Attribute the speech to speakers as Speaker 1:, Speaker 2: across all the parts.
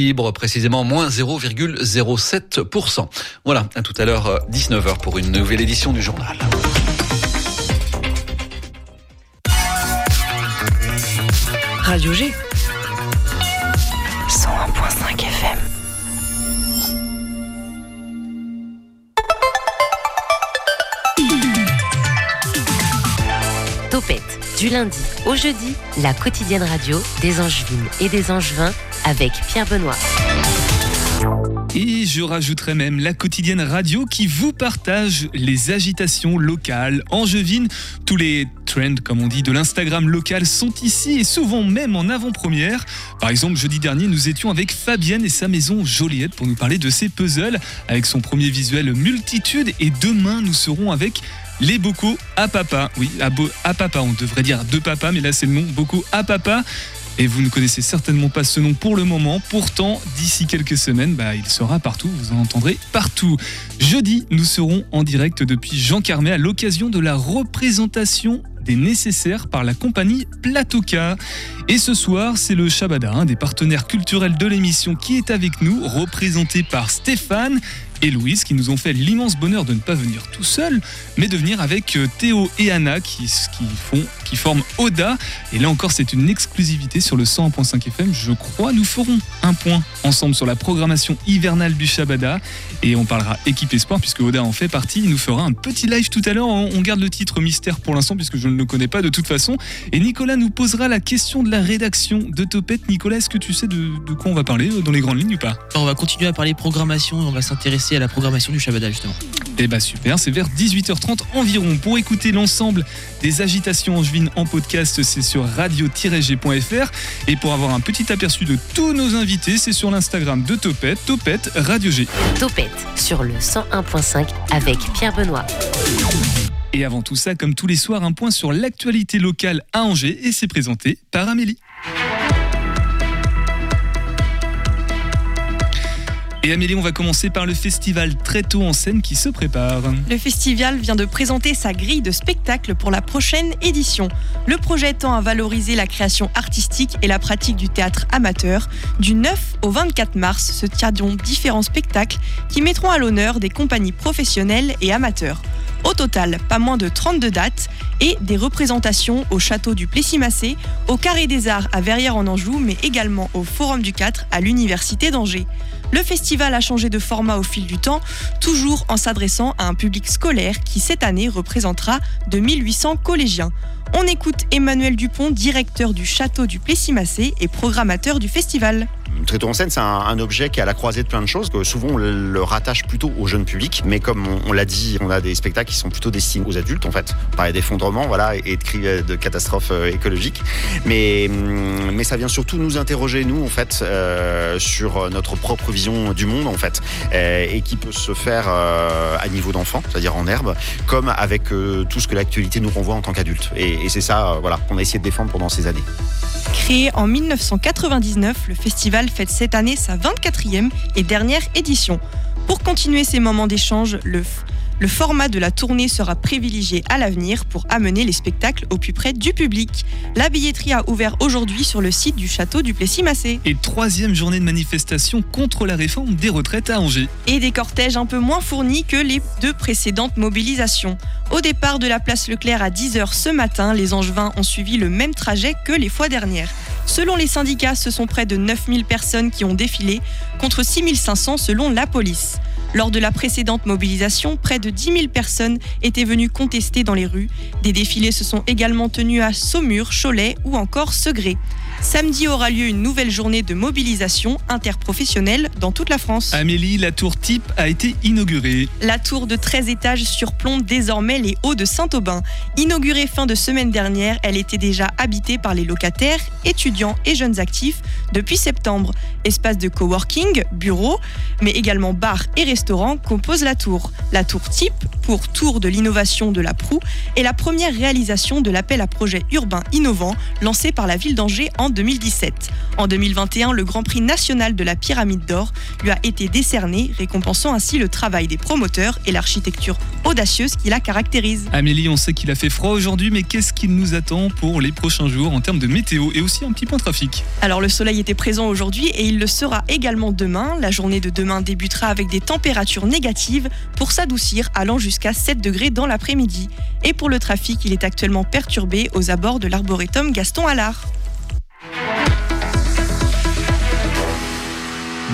Speaker 1: libre, précisément moins 0,07%. Voilà, à tout à l'heure 19h pour une nouvelle édition du journal.
Speaker 2: Radio G.
Speaker 3: du lundi au jeudi, la quotidienne radio des Angevines et des Angevins avec Pierre Benoît.
Speaker 4: Et je rajouterai même la quotidienne radio qui vous partage les agitations locales angevines. Tous les trends, comme on dit, de l'Instagram local sont ici et souvent même en avant-première. Par exemple, jeudi dernier, nous étions avec Fabienne et sa maison Joliette pour nous parler de ses puzzles avec son premier visuel multitude. Et demain, nous serons avec les bocaux à papa. Oui, à, à papa, on devrait dire de papa, mais là c'est le nom, bocaux à papa. Et vous ne connaissez certainement pas ce nom pour le moment. Pourtant, d'ici quelques semaines, bah, il sera partout. Vous en entendrez partout. Jeudi, nous serons en direct depuis Jean Carmet à l'occasion de la représentation des nécessaires par la compagnie Platoka. Et ce soir, c'est le Shabada, un des partenaires culturels de l'émission, qui est avec nous, représenté par Stéphane et Louise qui nous ont fait l'immense bonheur de ne pas venir tout seul, mais de venir avec euh, Théo et Anna qui, qui, font, qui forment Oda. Et là encore, c'est une exclusivité sur le 101.5 FM. Je crois nous ferons un point ensemble sur la programmation hivernale du Shabada et on parlera équipe espoir puisque Oda en fait partie. Il nous fera un petit live tout à l'heure. On garde le titre mystère pour l'instant puisque je ne le connais pas de toute façon. Et Nicolas nous posera la question de la rédaction de Topette. Nicolas, est-ce que tu sais de, de quoi on va parler euh, dans les grandes lignes ou pas?
Speaker 5: On va continuer à parler programmation et on va s'intéresser à la programmation du Shabada justement.
Speaker 4: Eh bah super, c'est vers 18h30 environ. Pour écouter l'ensemble des agitations en podcast, c'est sur radio-g.fr. Et pour avoir un petit aperçu de tous nos invités, c'est sur l'Instagram de Topette, Topette Radio G.
Speaker 3: Topette sur le 101.5 avec Pierre Benoît.
Speaker 4: Et avant tout ça, comme tous les soirs, un point sur l'actualité locale à Angers et c'est présenté par Amélie. Et Amélie, on va commencer par le festival très tôt en scène qui se prépare.
Speaker 6: Le festival vient de présenter sa grille de spectacles pour la prochaine édition. Le projet tend à valoriser la création artistique et la pratique du théâtre amateur. Du 9 au 24 mars se tiendront différents spectacles qui mettront à l'honneur des compagnies professionnelles et amateurs. Au total, pas moins de 32 dates et des représentations au château du Plessis-Massé, au Carré des Arts à Verrières-en-Anjou, mais également au Forum du 4 à l'Université d'Angers. Le festival a changé de format au fil du temps, toujours en s'adressant à un public scolaire qui cette année représentera 2800 collégiens. On écoute Emmanuel Dupont, directeur du château du Plessis-Massé et programmateur du festival.
Speaker 7: Tréteau en scène, c'est un, objet qui est à la croisée de plein de choses, que souvent on le, rattache plutôt au jeune public, mais comme on, l'a dit, on a des spectacles qui sont plutôt destinés aux adultes en fait. On parlait d'effondrement voilà, et de de catastrophes euh, écologiques, mais, hum, mais ça vient surtout nous interroger, nous, en fait, euh, sur notre propre vision du monde, en fait, euh, et qui peut se faire à niveau d'enfant, c'est-à-dire en herbe, comme avec tout ce que l'actualité nous renvoie en tant qu'adulte. Et, et c'est ça voilà, qu'on a essayé de défendre pendant ces années.
Speaker 6: Créé en 1999, le festival fête cette année sa 24e et dernière édition. Pour continuer ces moments d'échange, le, le format de la tournée sera privilégié à l'avenir pour amener les spectacles au plus près du public. La billetterie a ouvert aujourd'hui sur le site du château du Plessis-Massé.
Speaker 4: Et troisième journée de manifestation contre la réforme des retraites à Angers.
Speaker 6: Et des cortèges un peu moins fournis que les deux précédentes mobilisations. Au départ de la place Leclerc à 10h ce matin, les Angevins ont suivi le même trajet que les fois dernières. Selon les syndicats, ce sont près de 9000 personnes qui ont défilé, contre 6500 selon la police. Lors de la précédente mobilisation, près de 10 000 personnes étaient venues contester dans les rues. Des défilés se sont également tenus à Saumur, Cholet ou encore Segré. Samedi aura lieu une nouvelle journée de mobilisation interprofessionnelle dans toute la France.
Speaker 4: Amélie, la tour type a été inaugurée.
Speaker 6: La tour de 13 étages surplombe désormais les hauts de Saint-Aubin. Inaugurée fin de semaine dernière, elle était déjà habitée par les locataires, étudiants et jeunes actifs depuis septembre. Espace de coworking, bureaux, mais également bars et restaurants composent la tour. La tour type, pour Tour de l'innovation de la Proue, est la première réalisation de l'appel à projet urbain innovant lancé par la ville d'Angers en 2017. En 2021, le Grand Prix national de la Pyramide d'Or lui a été décerné, récompensant ainsi le travail des promoteurs et l'architecture audacieuse qui la caractérise.
Speaker 4: Amélie, on sait qu'il a fait froid aujourd'hui, mais qu'est-ce qu'il nous attend pour les prochains jours en termes de météo et aussi un petit point trafic?
Speaker 6: Alors le soleil était présent aujourd'hui et il le sera également demain. La journée de demain débutera avec des températures négatives pour s'adoucir allant jusqu'à 7 degrés dans l'après-midi. Et pour le trafic, il est actuellement perturbé aux abords de l'arboretum Gaston Allard.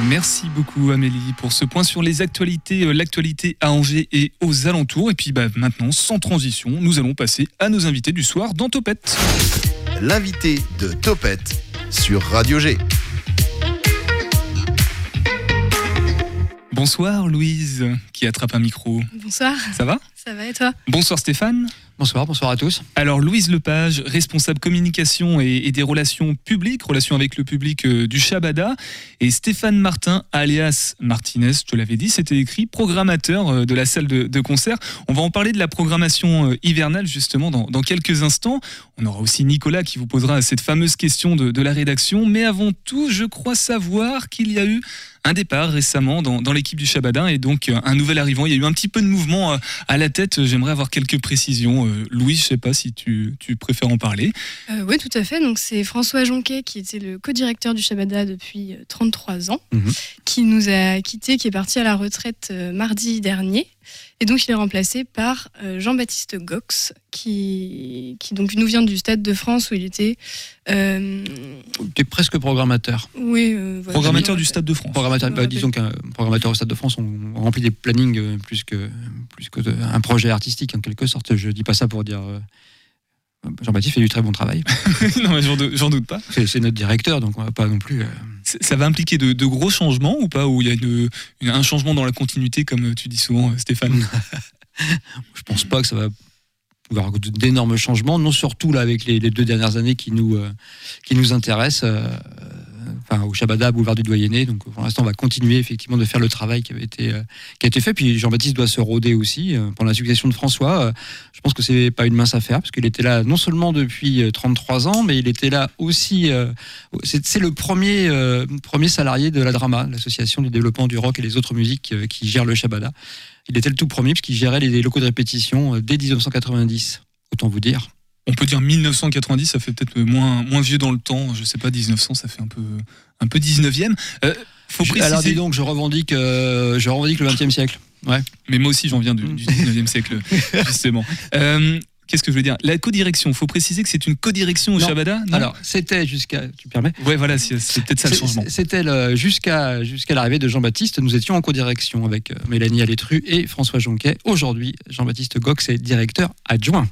Speaker 4: Merci beaucoup Amélie pour ce point sur les actualités, euh, l'actualité à Angers et aux alentours. Et puis bah, maintenant, sans transition, nous allons passer à nos invités du soir dans Topette.
Speaker 8: L'invité de Topette sur Radio G.
Speaker 4: Bonsoir Louise, qui attrape un micro.
Speaker 9: Bonsoir,
Speaker 4: Ça va?
Speaker 9: Ça va et toi
Speaker 4: Bonsoir Stéphane.
Speaker 1: Bonsoir, bonsoir à tous.
Speaker 4: Alors Louise Lepage, responsable communication et, et des relations publiques, relations avec le public euh, du Shabada, et Stéphane Martin, alias Martinez, je te l'avais dit, c'était écrit, programmateur euh, de la salle de, de concert. On va en parler de la programmation euh, hivernale justement dans, dans quelques instants. On aura aussi Nicolas qui vous posera cette fameuse question de, de la rédaction, mais avant tout, je crois savoir qu'il y a eu un départ récemment dans, dans l'équipe du Shabada et donc euh, un nouvel arrivant. Il y a eu un petit peu de mouvement euh, à la tête. J'aimerais avoir quelques précisions. Euh, Louis, je sais pas si tu, tu préfères en parler.
Speaker 9: Euh, Oui, tout à fait. Donc c'est François Jonquet qui était le co-directeur du Shabada depuis euh, 33 ans,
Speaker 1: Mhm.
Speaker 9: qui nous a quittés, qui est parti à la retraite euh, mardi dernier. Et donc il est remplacé par euh, Jean-Baptiste Gox, qui, qui donc nous vient du Stade de France où il était. euh,
Speaker 1: Tu es presque programmateur.
Speaker 9: oui, euh, voilà.
Speaker 4: Programmateur du Stade de France.
Speaker 1: Programmateur, bah, disons qu'un programmateur au Stade de France, on, on remplit des plannings euh, plus que plus que de- un projet artistique en quelque sorte. Je dis pas ça pour dire. Jean-Baptiste fait du très bon travail.
Speaker 4: non, mais j'en dou- j'en doute pas.
Speaker 1: C'est notre directeur, donc on va pas non plus. euh,
Speaker 4: Ça va impliquer de, de gros changements ou pas Ou il y a une- une- un changement dans la continuité, comme tu dis souvent, euh, Stéphane?
Speaker 1: Je pense pas que ça va y avoir d'énormes changements, non surtout là avec les, les deux dernières années qui nous euh, qui nous intéressent. euh, Au Shabada, boulevard du Doyenné. Donc, pour l'instant, on va continuer effectivement de faire le travail qui avait été, euh, qui a été fait. Puis Jean-Baptiste doit se rôder aussi euh, pour la succession de François. Euh, je pense que c'est pas une mince affaire parce qu'il était là non seulement depuis euh, 33 ans, mais il était là aussi. euh, c'est le premier euh, premier salarié de la Drama, l'association du développement du rock et les autres musiques euh, qui gère le Shabada. Il était le tout premier puisqu'il gérait les locaux de répétition euh, dès 1990. Autant vous dire.
Speaker 4: On peut dire 1990, ça fait peut-être moins, moins vieux dans le temps. Je sais pas, 1900, ça fait un peu, un peu 19e. Euh, faut
Speaker 1: Je-
Speaker 4: préciser,
Speaker 1: Alors dis donc, je revendique, euh, je revendique le 20e siècle.
Speaker 4: mais moi aussi j'en viens du, du 19e siècle, justement. Euh, Qu'est-ce que je veux dire? La codirection, faut préciser que c'est une codirection au
Speaker 1: Non.
Speaker 4: Shabada non?
Speaker 1: Alors c'était jusqu'à, tu permets?
Speaker 4: Ouais, voilà, c'est peut-être ça le changement.
Speaker 1: C'était jusqu'à jusqu'à l'arrivée de Jean-Baptiste. Nous étions en co-direction avec Mélanie Alétru et François Jonquet. Aujourd'hui, Jean-Baptiste Gox est directeur adjoint.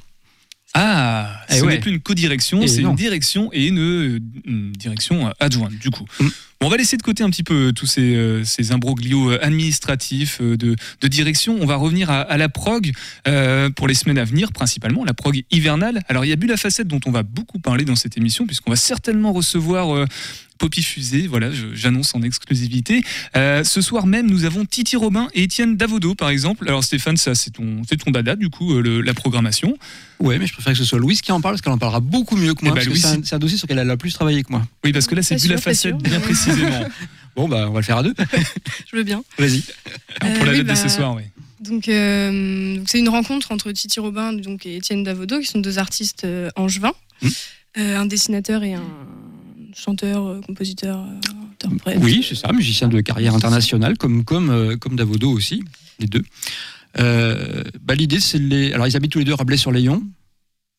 Speaker 4: Ah,
Speaker 1: Eh
Speaker 4: ce
Speaker 1: ouais.
Speaker 4: n'est plus une codirection, c'est une direction et une, une direction adjointe, du coup.
Speaker 1: Mm.
Speaker 4: Bon, on va laisser de côté un petit peu tous ces, euh, ces imbroglios euh, administratifs euh, de, de direction. On va revenir à, à la prog euh, pour les semaines à venir, principalement la prog hivernale. Alors, il y a la facette dont on va beaucoup parler dans cette émission, puisqu'on va certainement recevoir Poppy Fusée. Voilà, j'annonce en exclusivité. Euh, ce soir même, nous avons Titi Robin et Étienne Davodo, par exemple. Alors, Stéphane, ça, c'est ton, c'est ton dada, du coup, euh, le- la programmation.
Speaker 1: Ouais, mais je préfère que ce soit Louise qui en parle parce qu'elle en parlera beaucoup mieux que moi.
Speaker 4: Eh ben,
Speaker 1: que
Speaker 4: Louise,
Speaker 1: c'est un, c'est un dossier sur lequel elle a le plus travaillé que moi.
Speaker 4: Oui, parce que là, c'est vu la facette bien précisément.
Speaker 1: Bon, bah, on va le faire à deux.
Speaker 9: Je veux bien.
Speaker 1: Vas-y.
Speaker 9: Euh,
Speaker 4: pour la
Speaker 9: oui,
Speaker 4: date de ce
Speaker 9: bah,
Speaker 4: soir, oui.
Speaker 9: Donc, euh, donc c'est une rencontre entre Titi Robin donc, et Étienne Davodo, qui sont deux artistes euh, angevins. Euh, un dessinateur et un chanteur, euh, compositeur, euh, interprète.
Speaker 1: Oui, c'est ça, musicien de carrière internationale, comme, comme, euh, comme Davodo aussi, les deux. Euh, bah, L'idée, c'est les. Alors, ils habitent tous les deux Rabelais-sur-Layon,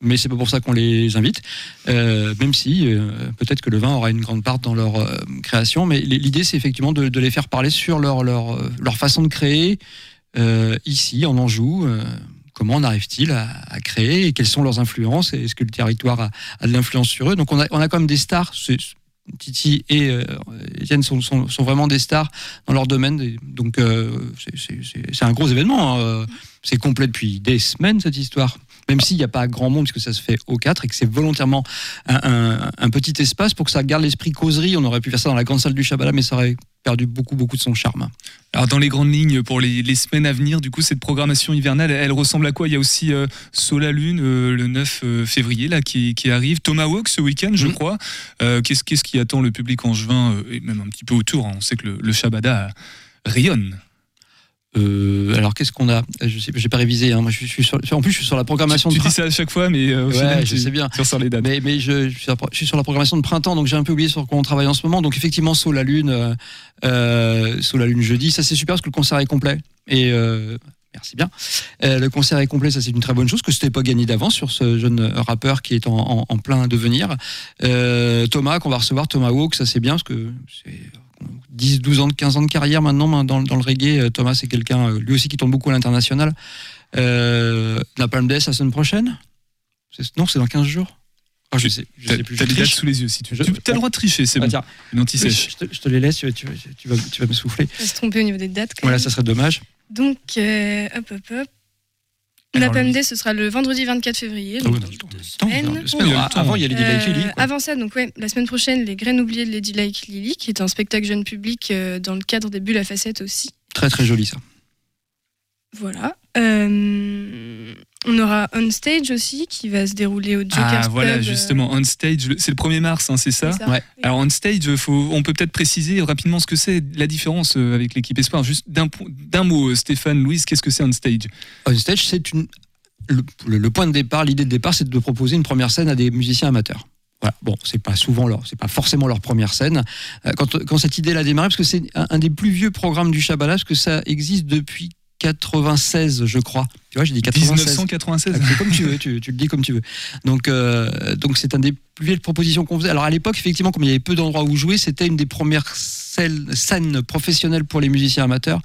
Speaker 1: mais c'est pas pour ça qu'on les invite, Euh, même si euh, peut-être que le vin aura une grande part dans leur euh, création. Mais l'idée, c'est effectivement de, de les faire parler sur leur, leur, euh, leur façon de créer euh, ici, en Anjou. Comment en arrive-t-il à, à créer et quelles sont leurs influences est-ce que le territoire a, de l'influence sur eux Donc on a, on a quand même des stars. Titi et euh, Étienne sont, sont, sont vraiment des stars dans leur domaine. Donc, euh, c'est- un gros événement. hein. C'est complet depuis des semaines, cette histoire. Même s'il n'y a pas grand monde, puisque ça se fait au 4 et que c'est volontairement un, un- petit espace pour que ça garde l'esprit causerie. On aurait pu faire ça dans la grande salle du Shabala, mais ça aurait perdu beaucoup, beaucoup de son charme.
Speaker 4: Alors dans les grandes lignes pour les, les semaines à venir, du coup cette programmation hivernale, elle ressemble à quoi? Il y a aussi euh, Saut la Lune euh, le 9 euh, février là qui, qui arrive, Tomahawk ce week-end je
Speaker 1: Mhm.
Speaker 4: crois. Euh, Qu'est-ce qu'est-ce qui attend le public angevin euh, et même un petit peu autour hein? On sait que le, le Shabada rayonne.
Speaker 1: Euh, alors qu'est-ce qu'on a? Je sais, j'ai pas révisé. Hein. Moi, je suis, sur, en plus, je suis sur la programmation
Speaker 4: tu
Speaker 1: de
Speaker 4: dis ça à chaque fois, mais euh, au
Speaker 1: Ouais,
Speaker 4: final,
Speaker 1: je
Speaker 4: tu-
Speaker 1: sais bien.
Speaker 4: tu ressors les dates.
Speaker 1: Mais, mais je, je suis sur la- programmation de printemps, donc j'ai un peu oublié sur quoi on travaille en ce moment. Donc effectivement, Saut la Lune, euh, euh, Saut la Lune jeudi, ça c'est super parce que le concert est complet. Et euh, merci bien. Euh, le concert est complet, ça c'est une très bonne chose, que c'était pas gagné d'avance sur ce jeune rappeur qui est en, en- en plein devenir. Euh, Thomas, qu'on va recevoir, Thomas Hawk, ça c'est bien parce que c'est 10, 12 ans, 15 ans de carrière maintenant dans, dans le reggae. Euh, Thomas, c'est quelqu'un, euh, lui aussi, qui tourne beaucoup à l'international. Euh, la Palme Day, la semaine prochaine? Non, c'est dans 15 jours? Ah, Je sais, je
Speaker 4: T'as
Speaker 1: sais plus.
Speaker 4: t'as
Speaker 1: je
Speaker 4: les dates sous les yeux si tu veux.
Speaker 1: Je-
Speaker 4: Tu as le droit de tricher, c'est
Speaker 1: Ah,
Speaker 4: bon.
Speaker 1: tiens,
Speaker 4: Une anti-sèche.
Speaker 1: je, te, je te les laisse, tu, vas- tu, vas- tu vas, tu vas me souffler.
Speaker 9: On va se tromper au niveau des dates. quand
Speaker 1: Voilà,
Speaker 9: même.
Speaker 1: ça serait dommage.
Speaker 9: Donc, euh, hop, hop, hop. La PMD, ce sera le vendredi 24 février.
Speaker 1: Ah oui,
Speaker 9: dans
Speaker 1: dans le temps,
Speaker 4: il y a
Speaker 1: Lily.
Speaker 9: Avant ça, donc ouais, la semaine prochaine, les graines oubliées de Lady Like Lily, qui est un spectacle jeune public euh, dans le cadre des bulles à facettes aussi.
Speaker 1: Très très joli ça.
Speaker 9: Voilà. Euh, on aura On Stage aussi, qui va se dérouler au Joker's
Speaker 4: Ah voilà,
Speaker 9: Club, euh,
Speaker 4: justement, on stage, c'est le 1er mars, hein, c'est ça
Speaker 9: c'est ça.
Speaker 1: Ouais.
Speaker 4: Alors on stage, faut, on peut peut-être préciser rapidement ce que c'est, la différence euh, avec l'équipe Espoir. Juste d'un mot, euh, Stéphane, Louise, qu'est-ce que c'est on stage?
Speaker 1: On stage, c'est une. Le, le- le point de départ, l'idée de départ, c'est de proposer une première scène à des musiciens amateurs. Voilà. Bon, c'est pas souvent leur, c'est pas forcément leur première scène. Euh, Quand, quand cette idée a démarré, parce que c'est un, un des plus vieux programmes du Shabbat, parce que ça existe depuis 96, je crois. Tu vois, j'ai dit 96.
Speaker 4: 1996
Speaker 1: Ah, c'est comme tu veux, tu, tu le dis comme tu veux. Donc, euh, donc c'est un des plus vieilles propositions qu'on faisait. Alors à l'époque, effectivement, comme il y avait peu d'endroits où jouer, c'était une des premières scènes professionnelles pour les musiciens amateurs.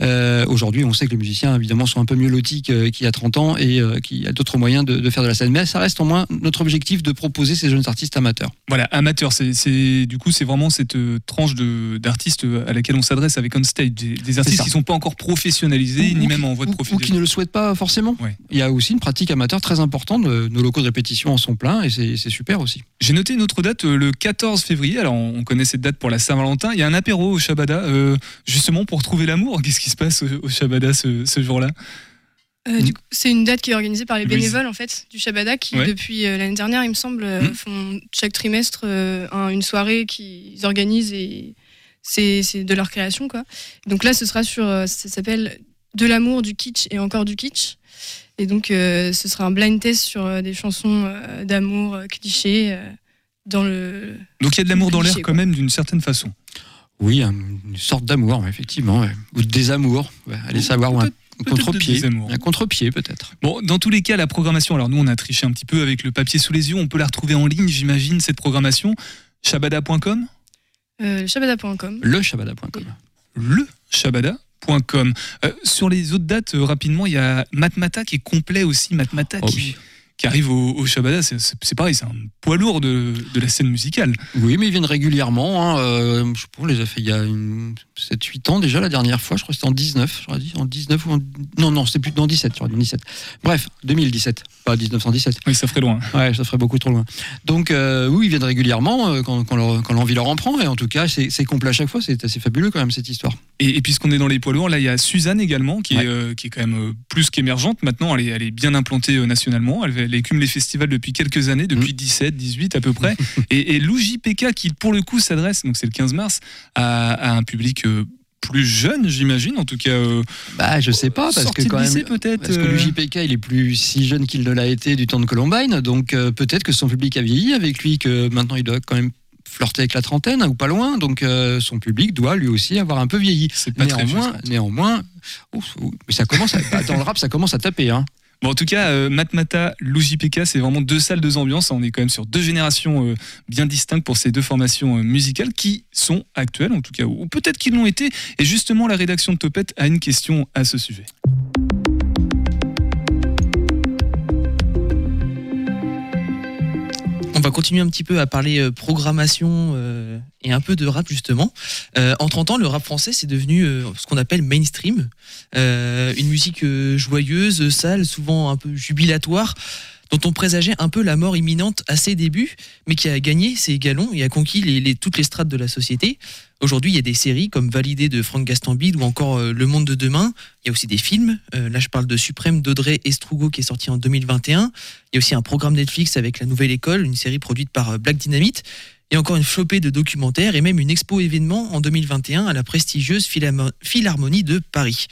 Speaker 1: Euh, Aujourd'hui, on sait que les musiciens, évidemment, sont un peu mieux lotis qu'il y a 30 ans et euh, qu'il y a d'autres moyens de, de faire de la scène. Mais ça reste au moins notre objectif de proposer ces jeunes artistes amateurs.
Speaker 4: Voilà, amateur, c'est, du coup c'est vraiment cette euh, tranche d'artistes à laquelle on s'adresse avec on stage, des, des artistes qui sont pas encore professionnalisés
Speaker 1: Ou-
Speaker 4: ni
Speaker 1: ou
Speaker 4: même
Speaker 1: qui-
Speaker 4: en voie de
Speaker 1: ou- Ou qui ne le souhaitent pas forcément.
Speaker 4: Ouais.
Speaker 1: Il y a aussi une pratique amateur très importante. Nos locaux de répétition en sont pleins et c'est super aussi.
Speaker 4: J'ai noté une autre date, le 14 février. Alors, on on connaît cette date pour la Saint-Valentin. Il y a un apéro au Shabada, euh, justement pour trouver l'amour. Qu'est-ce qui se passe au, au Shabada ce, ce jour-là
Speaker 9: Euh, c'est une date qui est organisée par les bénévoles en fait du Shabada qui
Speaker 4: Ouais.
Speaker 9: depuis euh, l'année dernière, il me semble, euh,
Speaker 1: Mhm.
Speaker 9: font chaque trimestre un- une soirée qu'ils organisent et c'est de leur création quoi. Donc là, ce sera sur, ça s'appelle de l'amour, du kitsch et encore du kitsch. Et donc, ce sera un blind test sur des chansons d'amour clichés dans le.
Speaker 4: Donc, il y a de l'amour dans l'air quand même, d'une certaine façon.
Speaker 1: Oui, un- une sorte d'amour, effectivement. ouais. Ou de désamour. Ouais, allez
Speaker 4: Ou
Speaker 1: savoir. ou un contre-pied. Un contre-pied, peut-être.
Speaker 4: Bon, dans tous les cas, la programmation, alors nous, on a triché un petit peu avec le papier sous les yeux. On peut la retrouver en ligne, j'imagine, cette programmation. Shabada.com
Speaker 9: Euh, Shabada.com.
Speaker 1: Le shabada.com.
Speaker 4: le shabada.com. Euh, sur les autres dates, euh, rapidement, il y a Matmata qui est complet aussi. Matmata
Speaker 1: Oh
Speaker 4: qui,
Speaker 1: oui.
Speaker 4: Qui arrive au, au Shabada. C'est- pareil, c'est un poids lourd de, de la scène musicale.
Speaker 1: Oui, mais ils viennent régulièrement. hein, euh, je sais pas, on les a fait il y a 7-8 ans déjà la dernière fois. Je crois que c'était en 19. J'aurais dit en 19 ou en... Non, non, c'était plus en 17. J'aurais dit 17. Bref, 2017. Pas 1917.
Speaker 4: Oui, ça ferait loin.
Speaker 1: Ouais, ça ferait beaucoup trop loin. Donc, euh, oui, ils viennent régulièrement euh, quand, quand l'envie leur en prend. Et en tout cas, c'est complet à chaque fois. C'est assez fabuleux quand même cette histoire.
Speaker 4: Et, et puisqu'on est dans les poids lourds, là, il y a Suzanne également, qui,
Speaker 1: Ouais.
Speaker 4: est, euh, qui est quand même plus qu'émergente. Maintenant, elle est, elle est bien implantée nationalement. Elle, elle écume les festivals depuis quelques années, depuis 17, 18 à peu près. et, et Lou JPK, qui pour le coup s'adresse, donc c'est le 15 mars, à, à un public euh, plus jeune, j'imagine. En tout cas, euh,
Speaker 1: Bah, je sais pas, parce que quand
Speaker 4: lycée,
Speaker 1: même.
Speaker 4: peut-être.
Speaker 1: Parce que
Speaker 4: euh,
Speaker 1: le JPK, il est plus si jeune qu'il ne l'a été du temps de Columbine, donc euh, peut-être que son public a vieilli avec lui, que maintenant il doit quand même flirter avec la trentaine ou pas loin, donc euh, son public doit lui aussi avoir un peu vieilli.
Speaker 4: c'est pas très
Speaker 1: Néanmoins,
Speaker 4: juste.
Speaker 1: néanmoins, ouf, ouf, mais ça commence, à, dans le rap, ça commence à taper, hein.
Speaker 4: Bon, en tout cas, euh, Matmata, Lou JPK, c'est vraiment deux salles, deux ambiances. On est quand même sur deux générations euh, bien distinctes pour ces deux formations euh, musicales qui sont actuelles, en tout cas, ou peut-être qu'ils l'ont été. Et justement, la rédaction de Topette a une question à ce sujet.
Speaker 5: On va continuer un petit peu à parler euh, programmation et un peu de rap justement. Euh, en 30 ans, le rap français c'est devenu euh, ce qu'on appelle mainstream, Euh, une musique euh, joyeuse, sale, souvent un peu jubilatoire, dont on présageait un peu la mort imminente à ses débuts, mais qui a gagné ses galons et a conquis les, les- toutes les strates de la société. Aujourd'hui, il y a des séries comme Validé de Franck Gastambide ou encore euh, Le Monde de demain. Il y a aussi des films. Euh, là, je parle de Suprême d'Audrey Estrugo qui est sorti en 2021. Il y a aussi un programme Netflix avec La Nouvelle École, une série produite par euh, Black Dynamite. Et encore une flopée de documentaires et même une expo événement en 2021 à la prestigieuse Philharmo- Philharmonie de Paris.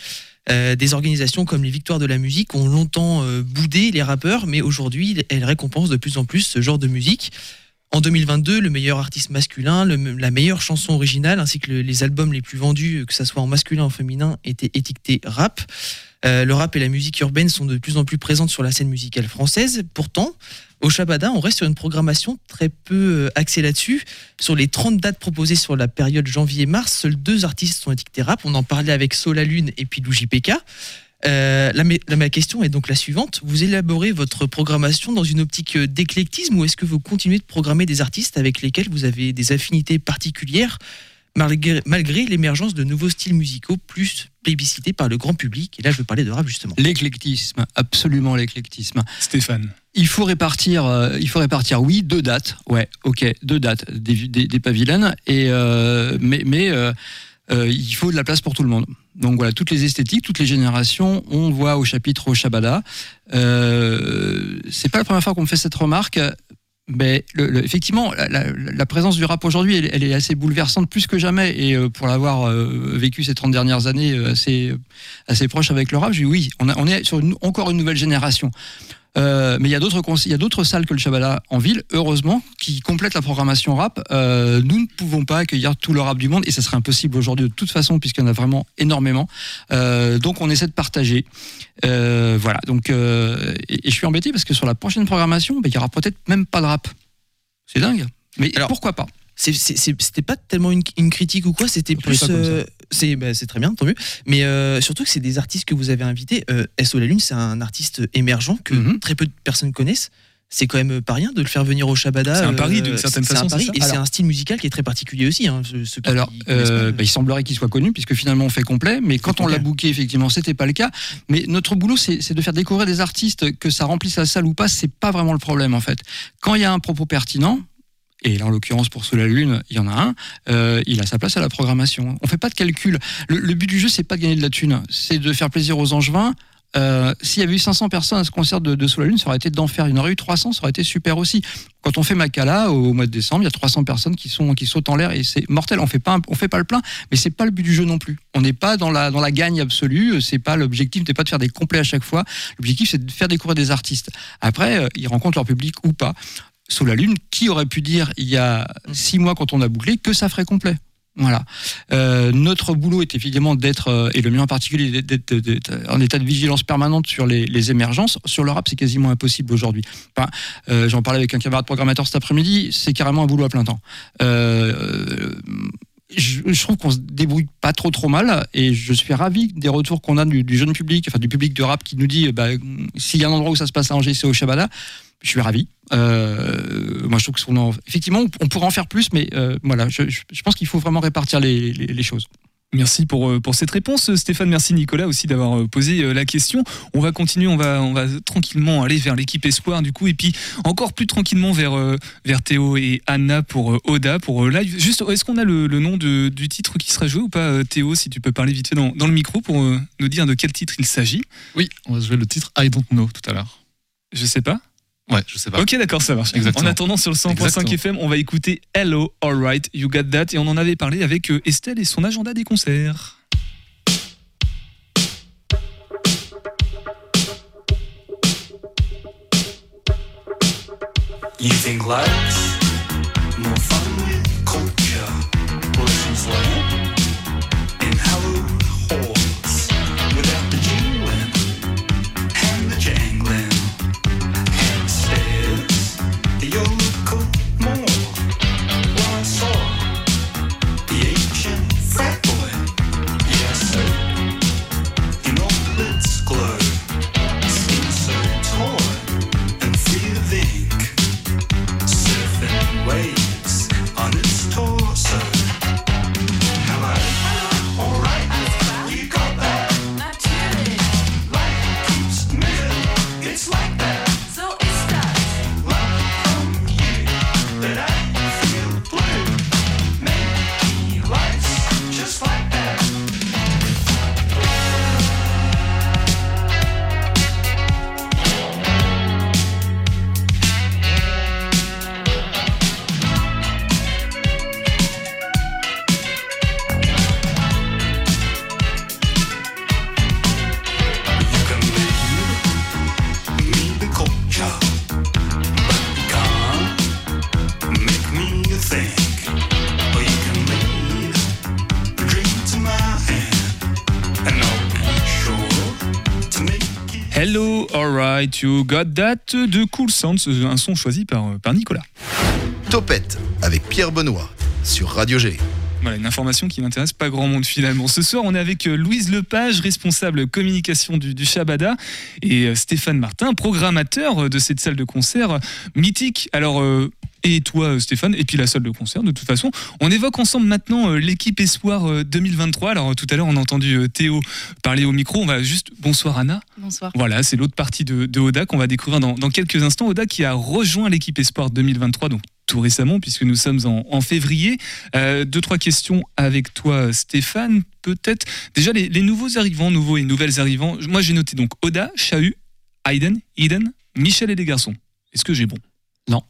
Speaker 5: Euh, des organisations comme les Victoires de la musique ont longtemps euh, boudé les rappeurs, mais aujourd'hui, elles récompensent de plus en plus ce genre de musique. En 2022, le meilleur artiste masculin, la meilleure chanson originale, ainsi que le- les albums les plus vendus, que ce soit en masculin ou en féminin, étaient étiquetés rap. Euh, le rap et la musique urbaine sont de plus en plus présentes sur la scène musicale française. Pourtant, au Shabada, on reste sur une programmation très peu euh, axée là-dessus. Sur les 30 dates proposées sur la période janvier-mars, seuls deux artistes sont étiquetés rap. On en parlait avec Sola Lune et puis Lou JPK. Euh, la, la- ma question est donc la suivante. Vous élaborez votre programmation dans une optique euh, d'éclectisme ou est-ce que vous continuez de programmer des artistes avec lesquels vous avez des affinités particulières malgré, malgré l'émergence de nouveaux styles musicaux plus plébiscités par le grand public? Et là, je veux parler de rap justement.
Speaker 1: L'éclectisme, absolument l'éclectisme.
Speaker 4: Stéphane.
Speaker 1: Il faut répartir, euh, il faut répartir, oui, deux dates, ouais, ok, deux dates des, pavilènes, et euh, mais, euh, il faut de la place pour tout le monde. Donc voilà, toutes les esthétiques, toutes les générations, on voit au chapitre au Shabada. C'est pas la première fois qu'on me fait cette remarque. Mais effectivement, la, présence du rap aujourd'hui, elle, est assez bouleversante plus que jamais. Et pour l'avoir vécu ces 30 dernières années assez, proche avec le rap, je dis oui, on, est sur encore une nouvelle génération. Euh, mais il y a d'autres il y a d'autres salles que le Shabala en ville, heureusement, qui complètent la programmation rap. Euh, nous ne pouvons pas accueillir tout le rap du monde et ça serait impossible aujourd'hui de toute façon puisqu'il y en a vraiment énormément. Euh, donc on essaie de partager. Euh, voilà. Donc euh, et, et je suis embêté parce que sur la prochaine programmation, ben, il y aura peut-être même pas de rap. C'est dingue. Mais
Speaker 5: Alors,
Speaker 1: pourquoi pas?
Speaker 5: C'était pas tellement une, une critique ou quoi, c'était plus. euh, c'est bah, c'est très bien, tant mieux. Mais euh, surtout que c'est des artistes que vous avez invités. Euh, SO La Lune, c'est un artiste émergent que
Speaker 1: Mhm.
Speaker 5: très peu de personnes connaissent. C'est quand même pas rien de le faire venir au Shabada.
Speaker 4: C'est un
Speaker 5: euh,
Speaker 4: pari, d'une certaine
Speaker 5: c'est un
Speaker 4: façon,
Speaker 5: pari,
Speaker 4: ça
Speaker 5: Et c'est un style musical qui est très particulier aussi. Hein,
Speaker 1: Alors,
Speaker 5: pas,
Speaker 1: bah, il semblerait qu'il soit connu, puisque finalement on fait complet, mais quand on l'a booké, effectivement, c'était pas le cas. Mais notre boulot, c'est de faire découvrir des artistes, que ça remplisse la salle ou pas, c'est pas vraiment le problème en fait. Quand il y a un propos pertinent, et là en l'occurrence pour Sous la Lune, il y en a un, euh, il a sa place à la programmation. On fait pas de calcul. Le, but du jeu, c'est pas de gagner de la thune, c'est de faire plaisir aux angevins. Euh, S'il y avait eu 500 personnes à ce concert de, de Sous la Lune, ça aurait été d'enfer. Il y en aurait eu 300, ça aurait été super aussi. Quand on fait Makala au mois de décembre, il y a 300 personnes qui sont qui sautent en l'air et c'est mortel. On fait pas on fait pas le plein, mais c'est pas le but du jeu non plus. On n'est pas dans la dans la gagne absolue. C'est pas l'objectif, n'est pas de faire des complets à chaque fois. L'objectif c'est de faire découvrir des artistes. Après, euh, ils rencontrent leur public ou pas. Sous la lune, qui aurait pu dire il y a six mois quand on a bouclé que ça ferait complet? Voilà. Euh, notre boulot est évidemment d'être, euh, et le mien en particulier, d'être, en état de vigilance permanente sur les, les émergences. Sur le rap, c'est quasiment impossible aujourd'hui. Enfin, euh, J'en parlais avec un camarade programmateur cet après-midi, c'est carrément un boulot à plein temps. Euh, je, je trouve qu'on se débrouille pas trop trop mal et je suis ravi des retours qu'on a du, du jeune public, enfin du public de rap qui nous dit bah, s'il y a un endroit où ça se passe à Angers, c'est au Shabada. Je suis ravi. Euh, moi, je trouve que son en- effectivement, on pourrait en faire plus, mais euh, voilà, je, pense qu'il faut vraiment répartir les, les- les choses.
Speaker 4: Merci pour, euh, pour cette réponse, Stéphane. Merci Nicolas aussi d'avoir posé la question. On va continuer, on va, on va tranquillement aller vers l'équipe Espoir du coup, et puis encore plus tranquillement vers, vers Théo et Anna pour Oda, pour live. Juste, est-ce qu'on a le, le nom de- du titre qui sera joué ou pas, Théo, si tu peux parler vite fait dans, dans le micro pour nous dire de quel titre il s'agit?
Speaker 10: Oui, on va jouer le titre I Don't Know tout à l'heure.
Speaker 4: Je sais pas.
Speaker 10: Ouais, je sais pas.
Speaker 4: Ok, d'accord, ça marche.
Speaker 10: Exactement.
Speaker 4: En attendant, sur le 100.5
Speaker 10: Exactement.
Speaker 4: FM, on va écouter Hello, Alright, You Got That. Et on en avait parlé avec euh, Estelle et son agenda des concerts.
Speaker 11: You think life's
Speaker 4: alright, you got that de Cool Sounds, un son choisi par, par Nicolas.
Speaker 8: Topette avec Pierre Benoît sur Radio G.
Speaker 4: Voilà, une information qui n'intéresse pas grand monde finalement. Ce soir, on est avec euh, Louise Lepage, responsable communication du, du Shabada, et euh, Stéphane Martin, programmateur euh, de cette salle de concert mythique. Alors, euh, et toi, Stéphane, et puis la salle de concert, de toute façon. On évoque ensemble maintenant l'équipe Espoir euh, 2023. Alors, tout à l'heure, on a entendu Théo parler au micro. On va juste. Bonsoir, Anna.
Speaker 9: Bonsoir.
Speaker 4: Voilà, c'est l'autre partie de, de Oda qu'on va découvrir dans, dans quelques instants. Oda qui a rejoint l'équipe Espoir 2023, donc tout récemment, puisque nous sommes en, en février. Euh, deux, trois questions avec toi, Stéphane. Peut-être déjà les, les nouveaux arrivants, nouveaux et nouvelles arrivants. Moi, j'ai noté donc Oda, Chahut, Hayden, Eden, Michel et les garçons. Est-ce que j'ai bon?
Speaker 1: Non.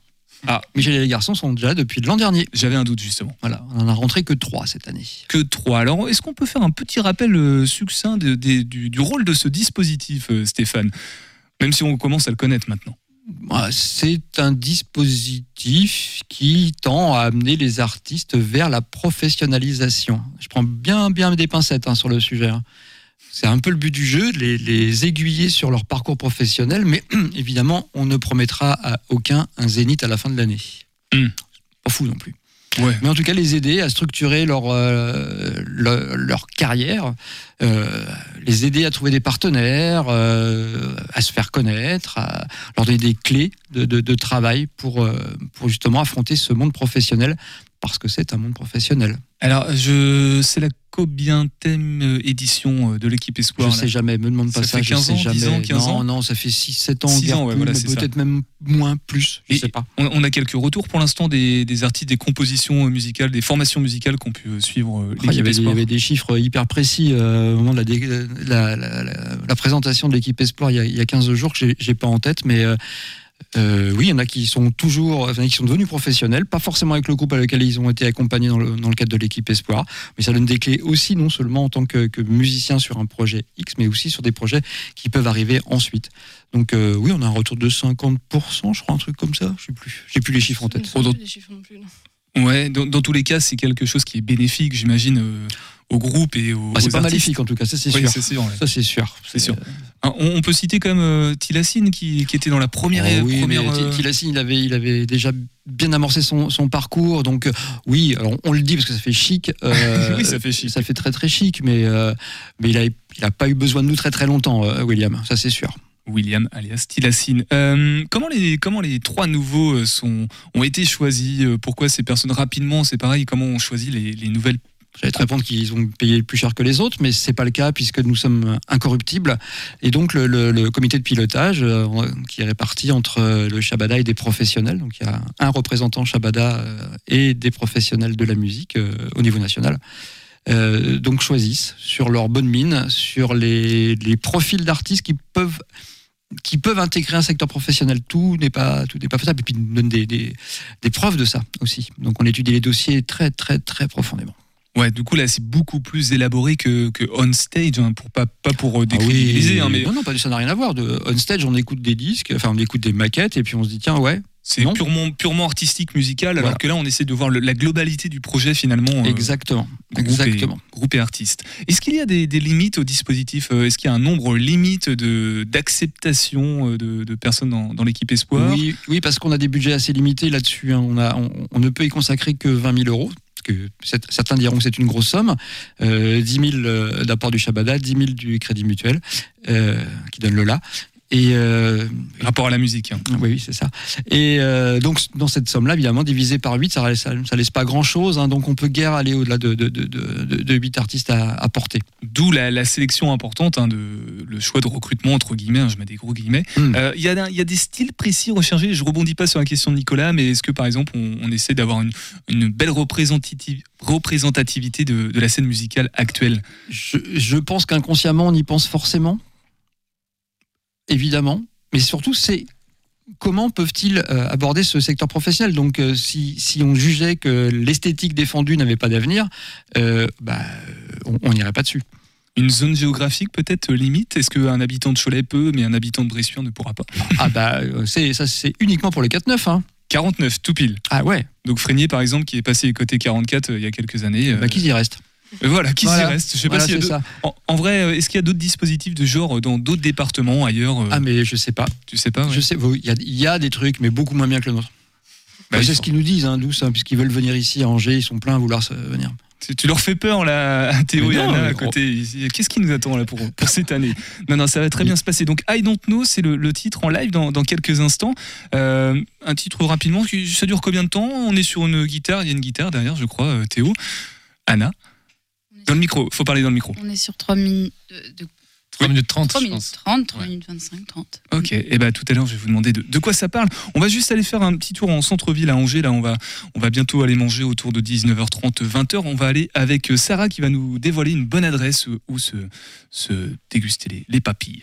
Speaker 4: Ah,
Speaker 1: Michel et les garçons sont déjà depuis l'an dernier.
Speaker 4: j'avais un doute justement.
Speaker 1: Voilà, on en a rentré que trois cette année.
Speaker 4: Que trois. Alors, est-ce qu'on peut faire un petit rappel euh, succinct de- des- du, du rôle de ce dispositif, euh, Stéphane? Même si on commence à le connaître maintenant.
Speaker 1: Bah, C'est un dispositif qui tend à amener les artistes vers la professionnalisation. Je prends bien, bien des pincettes hein, sur le sujet. hein. C'est un peu le but du jeu, les, les aiguiller sur leur parcours professionnel, mais évidemment, on ne promettra à aucun un zénith à la fin de l'année.
Speaker 4: Hmm.
Speaker 1: Pas fou non plus. Mais en tout cas, les aider à structurer leur, euh, le- leur carrière, euh, les aider à trouver des partenaires, euh, à se faire connaître, à leur donner des clés de, de- de travail pour, pour justement affronter ce monde professionnel, parce que c'est un monde professionnel.
Speaker 4: Alors, je, c'est la combien thème édition euh, de l'équipe
Speaker 1: Je
Speaker 4: Espoir
Speaker 1: ne
Speaker 4: là
Speaker 1: sais jamais, me demande pas
Speaker 4: Ça
Speaker 1: ça,
Speaker 4: fait
Speaker 1: je
Speaker 4: 15
Speaker 1: sais
Speaker 4: ans,
Speaker 1: jamais.
Speaker 4: 10 ans, 15
Speaker 1: non,
Speaker 4: ans
Speaker 1: non, ça fait 6-7 ans,
Speaker 4: 6
Speaker 1: guère
Speaker 4: ans, ouais,
Speaker 1: plus,
Speaker 4: voilà,
Speaker 1: mais
Speaker 4: c'est ça.
Speaker 1: peut-être même moins, plus, je
Speaker 4: Et-
Speaker 1: sais pas.
Speaker 4: on, a quelques retours pour l'instant des, des artistes, des compositions euh, musicales, des formations musicales qu'on pu euh, suivre euh,
Speaker 1: Ah, il, y
Speaker 4: l'équipe
Speaker 1: avait, des- il y
Speaker 4: Espoir.
Speaker 1: avait des chiffres hyper précis euh, au moment de la, dé- la, la- la- la présentation de l'équipe Espoir il y, a, il y a 15 jours que j'ai- j'ai pas en tête, mais euh, euh, oui, il y en a qui sont toujours, enfin, qui sont devenus professionnels, pas forcément avec le groupe avec lequel ils ont été accompagnés dans le, dans le cadre de l'équipe Espoir, mais ça donne des clés aussi, non seulement en tant que, que musicien sur un projet X, mais aussi sur des projets qui peuvent arriver ensuite. Donc euh, oui, on a un retour de 50%, je crois, un truc comme ça, je sais plus, j'ai plus les chiffres en tête.
Speaker 9: Plus des chiffres non plus, non.
Speaker 4: Ouais, dans, dans tous les cas, c'est quelque chose qui est bénéfique, j'imagine, euh, au groupe et aux,
Speaker 1: Bah, c'est
Speaker 4: aux
Speaker 1: pas
Speaker 4: artistes.
Speaker 1: maléfique en tout cas, ça c'est
Speaker 4: Oui,
Speaker 1: sûr.
Speaker 4: c'est sûr. ouais.
Speaker 1: Ça c'est sûr.
Speaker 4: C'est sûr. Hein, On, on peut citer quand même euh, Tilassine qui, qui était dans la première.
Speaker 1: Oh oui,
Speaker 4: première
Speaker 1: mais
Speaker 4: euh,
Speaker 1: Tilassine, il avait, il avait déjà bien amorcé son, son parcours. Donc, euh, oui, alors on le dit parce que ça fait chic. euh,
Speaker 4: Oui, ça fait chic.
Speaker 1: Ça fait très, très chic, mais, euh, mais il n'a il a pas eu besoin de nous très, très longtemps, euh, William. Ça, c'est sûr.
Speaker 4: William alias Tilassine. Euh, comment, les, comment les trois nouveaux euh, sont, ont été choisis euh, Pourquoi ces personnes rapidement C'est pareil, comment on choisit les, les nouvelles
Speaker 1: J'allais te répondre qu'ils ont payé plus cher que les autres, mais c'est pas le cas puisque nous sommes incorruptibles. Et donc le, comité de pilotage euh, qui est réparti entre euh, le Shabada et des professionnels, donc il y a un représentant Shabada euh, et des professionnels de la musique au niveau national. donc choisissent sur leur bonne mine, sur les, profils d'artistes qui peuvent qui peuvent intégrer un secteur professionnel. Tout n'est pas tout n'est pas faisable. Et puis ils donnent des, des preuves de ça aussi. Donc on étudie les dossiers très très très profondément.
Speaker 4: Ouais, du coup là c'est beaucoup plus élaboré que, que on stage, hein, pour pas, pas pour euh,
Speaker 1: Ah oui.
Speaker 4: hein, mais
Speaker 1: Non, non, pas, ça n'a rien à voir. De, on stage, on écoute des disques, enfin, on écoute des maquettes, et puis on se dit, tiens, ouais,
Speaker 4: c'est purement, purement artistique, musical, alors que là on essaie de voir le- la globalité du projet finalement. euh,
Speaker 1: exactement.
Speaker 4: groupe
Speaker 1: Exactement.
Speaker 4: Et, groupe et artiste. Est-ce qu'il y a des, des limites au dispositif euh, Est-ce qu'il y a un nombre limite d'acceptation de, de personnes dans, dans l'équipe Espoir?
Speaker 1: Oui, oui, parce qu'on a des budgets assez limités là-dessus. hein. On, a, on, on ne peut y consacrer que 20 000 euros. Parce que certains diront que c'est une grosse somme. Euh, 10 000 euh, d'apport du Shabada, 10 000 du Crédit Mutuel, euh, qui donne le là. Et euh,
Speaker 4: Rapport à la musique. hein.
Speaker 1: Oui, oui, c'est ça. Et euh, donc, dans cette somme-là, évidemment, divisé par 8, ça, laisse- ça, ça laisse pas grand-chose. hein. donc, on peut guère aller au-delà de, de, de, de, de 8 artistes à, à porter.
Speaker 4: D'où la, la sélection importante, hein, de, le choix de recrutement, entre guillemets, hein, je mets des gros guillemets.
Speaker 1: Mm.
Speaker 4: Euh, Il y, a, il y a des styles précis recherchés. Je rebondis pas sur la question de Nicolas, mais est-ce que par exemple on, on essaie d'avoir une, une belle représentativ- représentativité de, de la scène musicale actuelle?
Speaker 1: Je, je pense qu'inconsciemment, on y pense forcément. Évidemment. Mais surtout, c'est comment peuvent-ils euh, aborder ce secteur professionnel? Donc, euh, si, si on jugeait que l'esthétique défendue n'avait pas d'avenir, euh, bah, on n'irait pas dessus.
Speaker 4: Une zone géographique peut-être euh, limite? Est-ce qu'un habitant de Cholet peut, mais un habitant de Bressuire ne pourra pas?
Speaker 1: Ah bah, euh, c'est ça, c'est uniquement pour les 4-9. Hein.
Speaker 4: 49, tout pile.
Speaker 1: Ah ouais.
Speaker 4: Donc Frénier, par exemple, qui est passé côté 44 euh, il y a quelques années. euh,
Speaker 1: Bah, qui y reste?
Speaker 4: Voilà, qui
Speaker 1: Voilà.
Speaker 4: s'y reste Je sais
Speaker 1: Voilà,
Speaker 4: pas s'il y a en, en vrai, euh, est-ce qu'il y a d'autres dispositifs de genre euh, dans d'autres départements ailleurs euh,
Speaker 1: Ah, mais je sais pas.
Speaker 4: Tu sais pas ouais.
Speaker 1: Je sais, il y, a- il y a des trucs, mais beaucoup moins bien que le nôtre.
Speaker 4: Bah,
Speaker 1: c'est ce qu'ils nous disent, hein, d'où ça, puisqu'ils veulent venir ici à Angers, ils sont pleins à vouloir venir.
Speaker 4: Tu, leur fais peur là, à Théo et Anna à côté. Qu'est-ce qui nous attend là pour, pour cette année? Non, non, ça va très bien se passer. Donc, I Don't Know, c'est le, le titre en live dans, dans quelques instants. Euh, un titre rapidement, ça dure combien de temps? On est sur une guitare, il y a une guitare derrière, je crois, Théo. Anna Dans le micro, faut parler dans le micro.
Speaker 12: On est sur 3 minutes. De, de-
Speaker 10: 3 minutes 30,
Speaker 12: 3
Speaker 10: je
Speaker 12: minutes
Speaker 10: pense.
Speaker 12: 30, 3
Speaker 10: Ouais.
Speaker 12: minutes 25, 30.
Speaker 4: Ok, et ben tout à l'heure je vais vous demander de, de quoi ça parle. On va juste aller faire un petit tour en centre-ville à Angers. Là, on va, on va bientôt aller manger autour de 19h30, 20h. On va aller avec euh, Sarah qui va nous dévoiler une bonne adresse euh, où se, se déguster les, les papilles.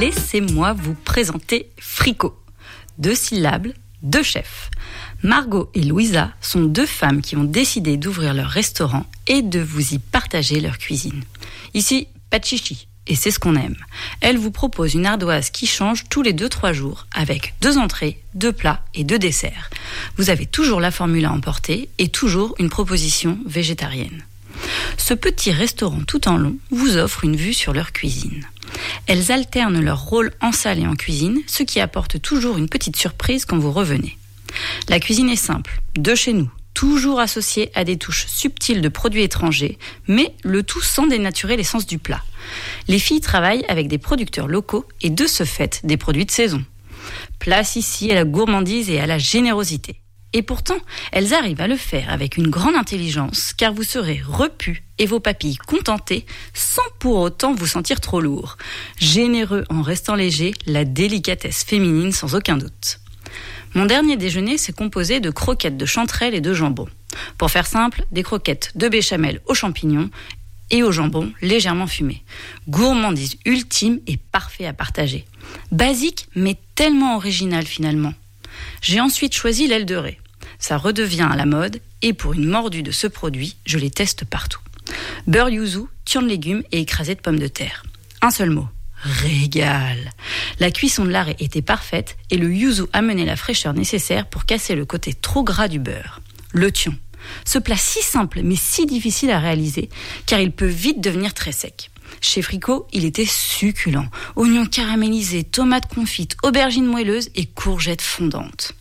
Speaker 13: Laissez-moi vous présenter Fricot. Deux syllabes, deux chefs. Margot et Louisa sont deux femmes qui ont décidé d'ouvrir leur restaurant et de vous y partager leur cuisine. Ici, pas et c'est ce qu'on aime. Elles vous proposent une ardoise qui change tous les 2-3 jours, avec deux entrées, deux plats et deux desserts. Vous avez toujours la formule à emporter et toujours une proposition végétarienne. Ce petit restaurant tout en long vous offre une vue sur leur cuisine. Elles alternent leur rôle en salle et en cuisine, ce qui apporte toujours une petite surprise quand vous revenez. La cuisine est simple, de chez nous, toujours associée à des touches subtiles de produits étrangers, mais le tout sans dénaturer l'essence du plat. Les filles travaillent avec des producteurs locaux et de ce fait des produits de saison. Place ici à la gourmandise et à la générosité. Et pourtant, elles arrivent à le faire avec une grande intelligence, car vous serez repu et vos papilles contentées sans pour autant vous sentir trop lourd. Généreux en restant léger, la délicatesse féminine sans aucun doute. Mon dernier déjeuner s'est composé de croquettes de chanterelle et de jambon. Pour faire simple, des croquettes de béchamel aux champignons et au jambon légèrement fumé. Gourmandise ultime et parfait à partager. Basique, mais tellement original finalement. J'ai ensuite choisi l'aile de raie. Ça redevient à la mode et pour une mordue de ce produit, je les teste partout. Beurre yuzu, turn légumes et écrasé de pommes de terre. Un seul mot. Régal. La cuisson de l'arrêt était parfaite et le yuzu amenait la fraîcheur nécessaire pour casser le côté trop gras du beurre. Le tian. Ce plat si simple mais si difficile à réaliser car il peut vite devenir très sec. Chez Fricot, il était succulent. Oignons caramélisés, tomates confites, aubergines moelleuses et courgettes fondantes.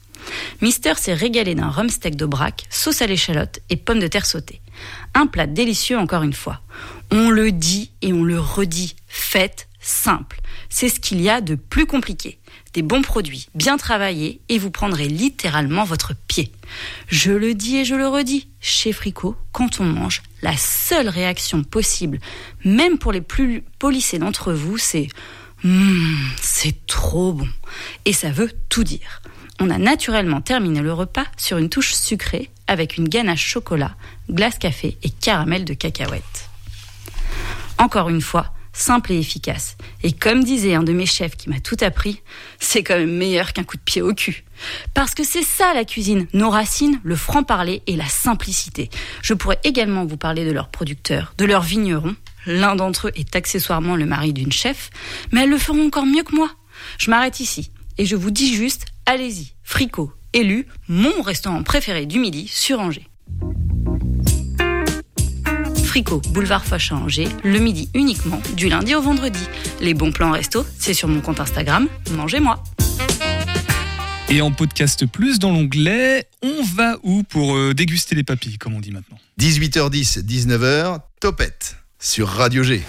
Speaker 13: Mister s'est régalé d'un rhum steak de braque, sauce à l'échalote et pommes de terre sautées. Un plat délicieux encore une fois. On le dit et on le redit. Faites simple. C'est ce qu'il y a de plus compliqué. Des bons produits, bien travaillés, et vous prendrez littéralement votre pied. Je le dis et je le redis, chez Fricot, quand on mange, la seule réaction possible, même pour les plus polissés d'entre vous, c'est Hum, c'est trop bon. Et ça veut tout dire. On a naturellement terminé le repas sur une touche sucrée avec une ganache chocolat, glace café et caramel de cacahuètes. Encore une fois, simple et efficace. Et comme disait un de mes chefs qui m'a tout appris, c'est quand même meilleur qu'un coup de pied au cul. Parce que c'est ça la cuisine, nos racines, le franc-parler et la simplicité. Je pourrais également vous parler de leurs producteurs, de leurs vignerons. L'un d'entre eux est accessoirement le mari d'une chef, mais elles le feront encore mieux que moi. Je m'arrête ici et je vous dis juste, allez-y, Fricot, élu, mon restaurant préféré du midi sur Angers. Fricot, boulevard Foch à Angers, le midi uniquement, du lundi au vendredi. Les bons plans resto, c'est sur mon compte Instagram, mangez-moi.
Speaker 4: Et en podcast plus, dans l'onglet, on va où pour euh, déguster les papilles, comme on dit maintenant?
Speaker 8: 18h10, 19h, Topette sur Radio G.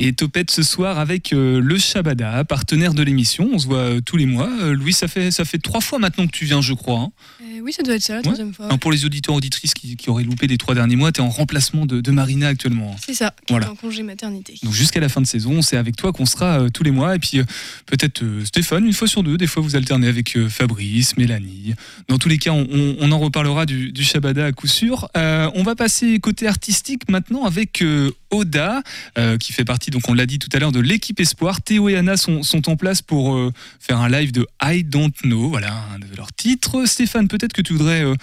Speaker 4: Et Topette ce soir avec euh, le Shabada, partenaire de l'émission. On se voit euh, tous les mois. Euh, Louis, ça fait, ça fait trois fois maintenant que tu viens, je crois. hein.
Speaker 9: Euh, oui, ça doit être ça la
Speaker 4: Ouais.
Speaker 9: troisième fois.
Speaker 4: Alors, pour les auditeurs auditrices qui, qui auraient loupé les trois derniers mois, tu es en remplacement de, de Marina actuellement.
Speaker 9: C'est ça, qui
Speaker 4: Voilà.
Speaker 9: est en congé maternité.
Speaker 4: Donc jusqu'à la fin de saison, c'est avec toi qu'on sera euh, tous les mois. Et puis euh, peut-être euh, Stéphane, une fois sur deux. Des fois, vous alternez avec euh, Fabrice, Mélanie. Dans tous les cas, on, on- on en reparlera du, du Shabada à coup sûr. Euh, on va passer côté artistique maintenant avec euh, Oda, euh, qui fait partie, donc on l'a dit tout à l'heure, de l'équipe Espoir. Théo et Anna sont, sont en place pour euh, faire un live de I Don't Know, voilà un de leurs titres. Stéphane, peut-être que tu voudrais euh,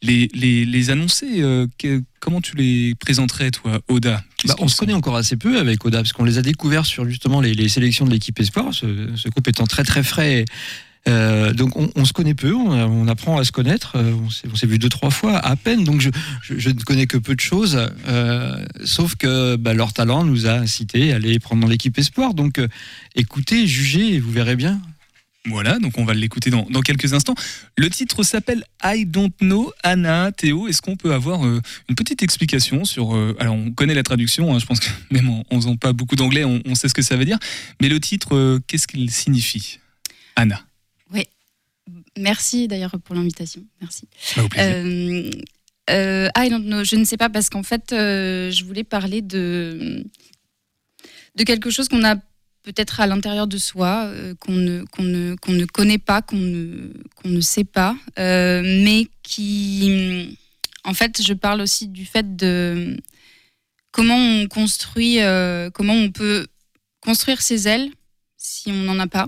Speaker 4: les, les, les annoncer. que- comment tu les présenterais, toi, Oda?
Speaker 1: Bah, on se connaît encore assez peu avec Oda, parce qu'on les a découverts sur justement les, les sélections de l'équipe Espoir, ce, ce groupe étant très très frais. Euh, donc on, se connaît peu, on, apprend à se connaître, euh, on s'est- vu deux trois fois à peine, donc je, je- ne connais que peu de choses, euh, sauf que bah, leur talent nous a incité à aller prendre dans l'équipe Espoir. Donc écoutez, jugez, vous verrez bien.
Speaker 4: Voilà, donc on va l'écouter dans, dans quelques instants. Le titre s'appelle I Don't Know. Anna, Théo, est-ce qu'on peut avoir une petite explication sur... alors on connaît la traduction, hein, je pense que même en, en faisant pas beaucoup d'anglais, on, sait ce que ça veut dire. Mais le titre, qu'est-ce qu'il signifie? Anna.
Speaker 12: Merci d'ailleurs pour l'invitation. Merci. Euh, euh, know. Je ne sais pas parce qu'en fait, euh, je voulais parler de, de quelque chose qu'on a peut-être à l'intérieur de soi, euh, qu'on ne, qu'on ne, qu'on ne connaît pas, qu'on ne, qu'on ne sait pas, mais qui. En fait, je parle aussi du fait de comment on construit, comment on peut construire ses ailes si on n'en a pas.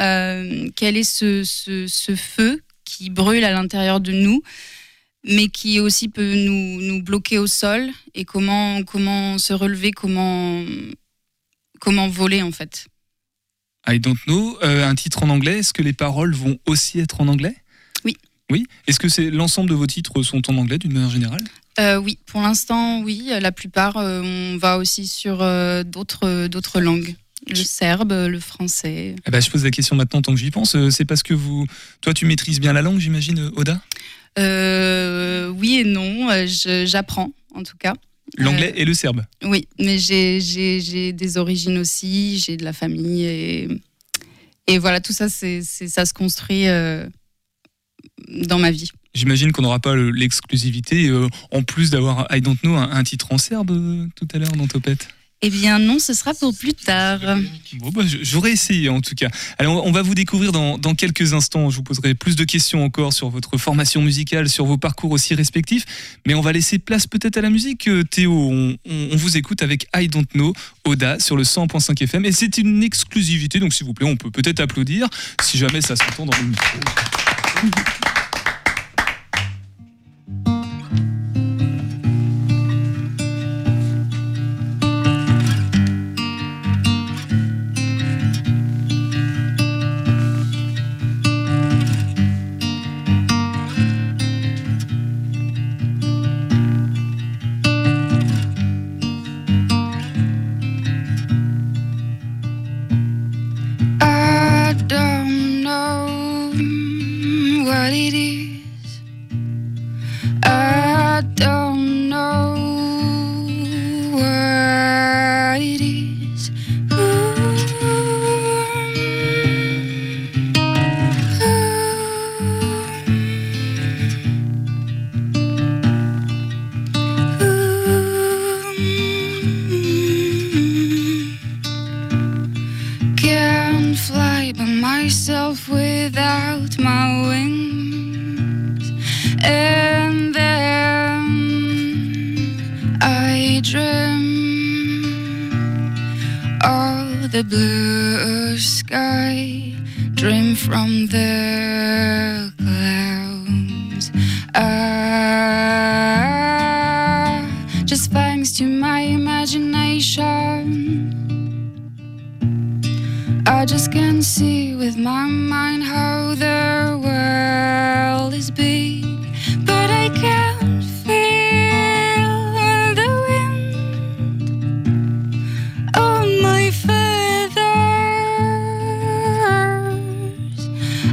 Speaker 12: Euh, quel est ce, ce, ce feu qui brûle à l'intérieur de nous, mais qui aussi peut nous, nous bloquer au sol, et comment, comment se relever, comment, comment voler en fait?
Speaker 4: I Don't Know, euh, un titre en anglais, est-ce que les paroles vont aussi être en anglais?
Speaker 12: Oui.
Speaker 4: Oui? Est-ce que c'est l'ensemble de vos titres sont en anglais d'une manière générale?
Speaker 12: Euh, oui, pour l'instant, oui. La plupart, on va aussi sur d'autres d'autres langues. Le serbe, le français.
Speaker 4: Eh ben, Je pose la question maintenant tant que j'y pense. Euh, C'est parce que vous... Toi, tu maîtrises bien la langue, j'imagine, euh, Oda?
Speaker 12: Euh, oui et non, j'apprends en tout cas.
Speaker 4: L'anglais et le serbe
Speaker 12: Oui, mais j'ai- des origines aussi, j'ai de la famille et, et voilà, tout ça, c'est ça se construit euh, dans ma vie.
Speaker 4: J'imagine qu'on n'aura pas le- l'exclusivité, euh, en plus d'avoir I Don't Know, un, un titre en serbe tout à l'heure dans Topette.
Speaker 12: Eh bien non, ce sera pour plus tard.
Speaker 4: Bon, bah, j'aurais essayé en tout cas. Alors, on va vous découvrir dans, quelques instants. Je vous poserai plus de questions encore sur votre formation musicale, sur vos parcours aussi respectifs. Mais on va laisser place peut-être à la musique. Euh, Théo, on, on- on vous écoute avec I Don't Know, Oda, sur le 100.5 FM. Et c'est une exclusivité, donc s'il vous plaît, on peut peut-être applaudir si jamais ça s'entend dans le micro.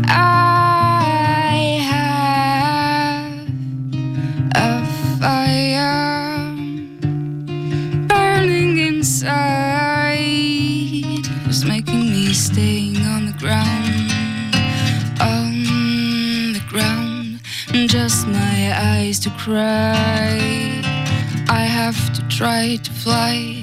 Speaker 14: I have a fire burning inside. It making me staying on the ground, on the ground, just my eyes to cry. I have to try to
Speaker 4: fly.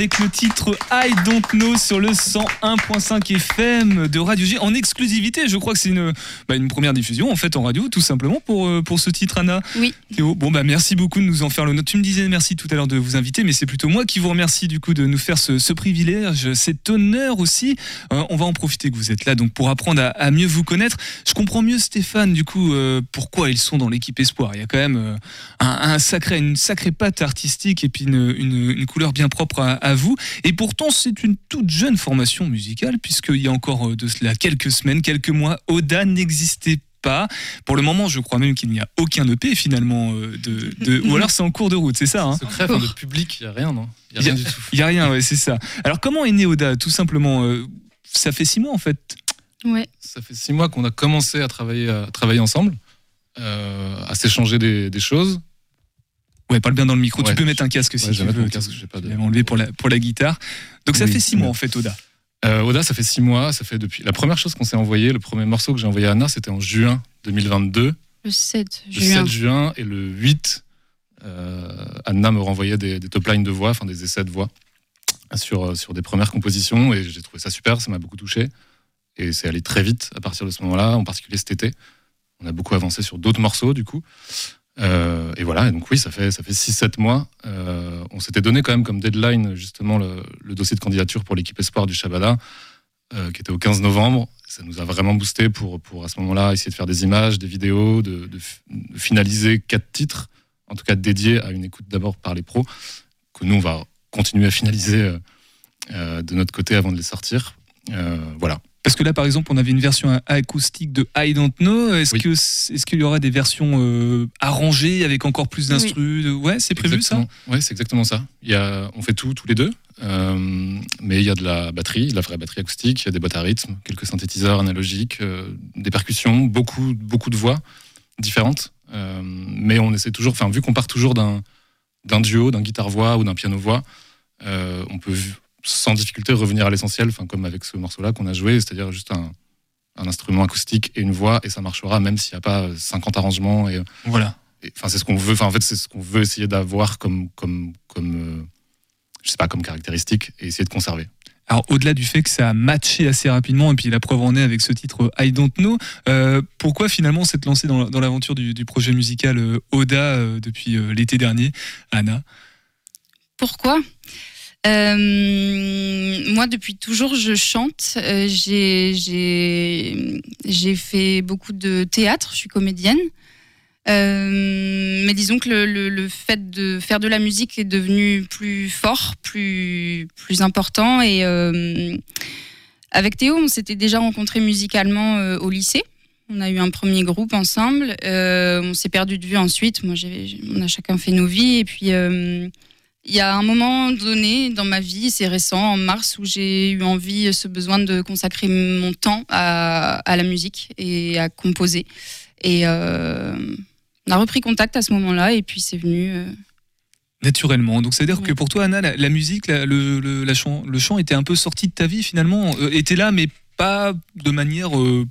Speaker 4: Avec le titre I Don't Know sur le 101.5 FM de Radio G en exclusivité. Je crois que c'est une, bah, une première diffusion en fait en radio tout simplement pour, euh, pour ce titre Anna.
Speaker 12: Oui.
Speaker 4: Théo, bon bah merci beaucoup de nous en faire le note. Tu me disais merci tout à l'heure de vous inviter mais c'est plutôt moi qui vous remercie du coup de nous faire ce, ce privilège, cet honneur aussi. Euh, on va en profiter que vous êtes là donc pour apprendre à, à mieux vous connaître. Je comprends mieux Stéphane du coup euh, pourquoi ils sont dans l'équipe Espoir. Il y a quand même euh, un, un sacré, une sacrée patte artistique et puis une, une, une couleur bien propre à, à vous. Et pourtant, c'est une toute jeune formation musicale, puisqu'il y a encore euh, de cela quelques semaines, quelques mois, Oda n'existait pas. Pour le moment, je crois même qu'il n'y a aucun EP finalement. euh, de, de- ou alors c'est en cours de route, c'est ça hein
Speaker 10: Secret, enfin, de public, il n'y a rien, non? Il n'y a rien du tout.
Speaker 4: Il n'y a rien, ouais, c'est ça. Alors comment est né Oda? Tout simplement, euh, ça fait six mois en fait.
Speaker 12: Ouais.
Speaker 10: Ça fait six mois qu'on a commencé à travailler, à travailler ensemble, euh, à s'échanger des, des choses.
Speaker 4: Ouais, parle bien dans le micro.
Speaker 10: Ouais.
Speaker 4: Tu peux mettre un casque si
Speaker 10: Ouais,
Speaker 4: tu veux.
Speaker 10: mon casque, pas de-
Speaker 4: Je vais enlever pour la, pour la guitare. Donc ça
Speaker 10: Oui,
Speaker 4: fait six mois en fait, Oda.
Speaker 10: Euh, Oda, ça fait six mois. Ça fait depuis. La première chose qu'on s'est envoyé, le premier morceau que j'ai envoyé à Anna, c'était en juin 2022.
Speaker 12: Le 7
Speaker 10: Le
Speaker 12: juin.
Speaker 10: 7 juin et le 8, euh, Anna me renvoyait des, des top lines de voix, enfin des essais de voix sur, euh, sur des premières compositions et j'ai trouvé ça super, ça m'a beaucoup touché. Et c'est allé très vite à partir de ce moment-là, en particulier cet été. On a beaucoup avancé sur d'autres morceaux du coup. Euh, et voilà, donc oui, ça fait, ça fait 6-7 mois. Euh, on s'était donné quand même comme deadline justement le, dossier de candidature pour l'équipe Espoir du Shabada, euh, qui était au 15 novembre. Ça nous a vraiment boosté pour, pour à ce moment-là essayer de faire des images, des vidéos, de, de fi- de finaliser quatre titres, en tout cas dédiés à une écoute d'abord par les pros, que nous on va continuer à finaliser de notre côté avant de les sortir. Voilà.
Speaker 4: Parce que là, par exemple, on avait une version acoustique de I Don't Know. Est-ce que est-ce qu'il y aura des versions euh, arrangées avec encore plus d'instrus de- Ouais, c'est prévu ça?
Speaker 10: Oui, c'est exactement ça. Il y a, on fait tout, tous les deux. Euh, mais il y a de la batterie, de la vraie batterie acoustique, il y a des boîtes à rythme, quelques synthétiseurs analogiques, euh, des percussions, beaucoup, beaucoup de voix différentes. Euh, mais on essaie toujours, enfin, vu qu'on part toujours d'un, d'un duo, d'un guitare-voix ou d'un piano-voix, euh, on peut sans difficulté revenir à l'essentiel, enfin, comme avec ce morceau-là qu'on a joué, c'est-à-dire juste un, un instrument acoustique et une voix, et ça marchera même s'il n'y a pas euh, 50 arrangements. Et,
Speaker 4: Voilà.
Speaker 10: et, Enfin, c'est ce qu'on veut. Enfin, en fait, c'est ce qu'on veut essayer d'avoir comme, comme, comme, euh, je sais pas, comme caractéristique et essayer de conserver.
Speaker 4: Alors, au-delà du fait que ça a matché assez rapidement, et puis la preuve en est avec ce titre I Don't Know, euh, pourquoi finalement s'être lancé dans, dans l'aventure du, du projet musical euh, Oda euh, depuis euh, l'été dernier, Anna?
Speaker 12: Pourquoi? Euh, moi, depuis toujours, je chante. Euh, j'ai- fait beaucoup de théâtre. Je suis comédienne. Euh, mais disons que le, fait de faire de la musique est devenu plus fort, plus, important. Et avec Théo, on s'était déjà rencontrés musicalement au lycée. On a eu un premier groupe ensemble. On s'est perdu de vue ensuite. Moi, on a chacun fait nos vies. Et puis, il y a un moment donné dans ma vie, c'est récent, en mars, où j'ai eu envie, ce besoin de consacrer mon temps à, à la musique et à composer. Et euh, on a repris contact à ce moment-là, et puis c'est venu. euh,
Speaker 4: naturellement. Donc, c'est-à-dire que pour toi, Anna, la, la musique, la- le, le, la chant, le chant était un peu sorti de ta vie finalement, euh, était là, mais pas de manière euh,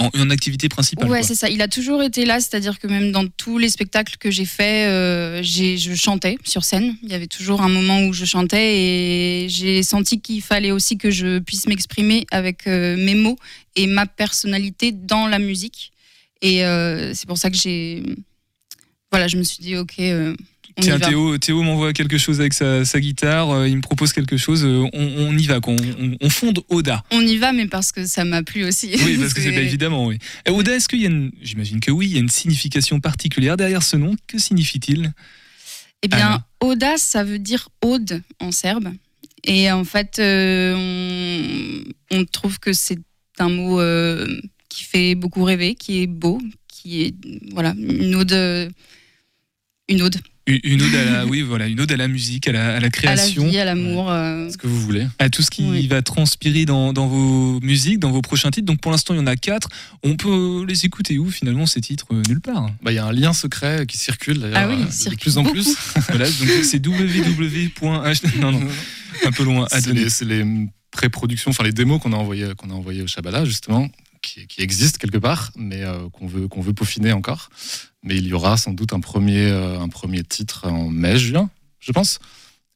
Speaker 4: en, en activité principale.
Speaker 12: Ouais, c'est ça. Il a toujours été là, c'est-à-dire que même dans tous les spectacles que j'ai faits, euh, je chantais sur scène. Il y avait toujours un moment où je chantais et j'ai senti qu'il fallait aussi que je puisse m'exprimer avec euh, mes mots et ma personnalité dans la musique. Et euh, c'est pour ça que j'ai. Voilà, je me suis dit, ok.
Speaker 4: Tiens. Théo, Théo m'envoie quelque chose avec sa, sa guitare, euh, il me propose quelque chose, euh, on, on y va, quoi. On, on- on fonde Oda.
Speaker 12: On y va, mais parce que ça m'a plu aussi.
Speaker 4: Oui, parce que c'est pas évidemment, oui. Et Oda, est-ce qu'il y a une. J'imagine que oui, il y a une signification particulière derrière ce nom. Que signifie-t-il?
Speaker 12: Eh bien. Oda, ça veut dire ode en serbe. Et en fait, euh, on, trouve que c'est un mot qui fait beaucoup rêver, qui est beau, qui est voilà une ode, une ode
Speaker 4: Une ode à la, oui, voilà, une ode à la musique, à la, à la
Speaker 12: à la
Speaker 4: création.
Speaker 12: vie, à l'amour. euh,
Speaker 10: Ce que vous voulez.
Speaker 4: à tout ce qui va transpirer dans, dans vos musiques, dans vos prochains titres. Donc pour l'instant, il y en a quatre. On peut les écouter où finalement ces titres Euh, Nulle part?
Speaker 10: Bah, Il y a un lien secret qui circule d'ailleurs
Speaker 12: Ah oui,
Speaker 10: euh, de
Speaker 12: circule
Speaker 10: plus en
Speaker 12: beaucoup.
Speaker 10: plus.
Speaker 4: Voilà, donc c'est www. Non, non, un peu loin. à
Speaker 10: C'est
Speaker 4: donner.
Speaker 10: les, c'est les pré-productions, enfin les démos qu'on a envoyées qu'on a envoyé au Shabala justement, qui, qui existent quelque part, mais euh, qu'on veut qu'on veut peaufiner encore. Mais il y aura sans doute un premier euh, un premier titre en mai juin, je pense.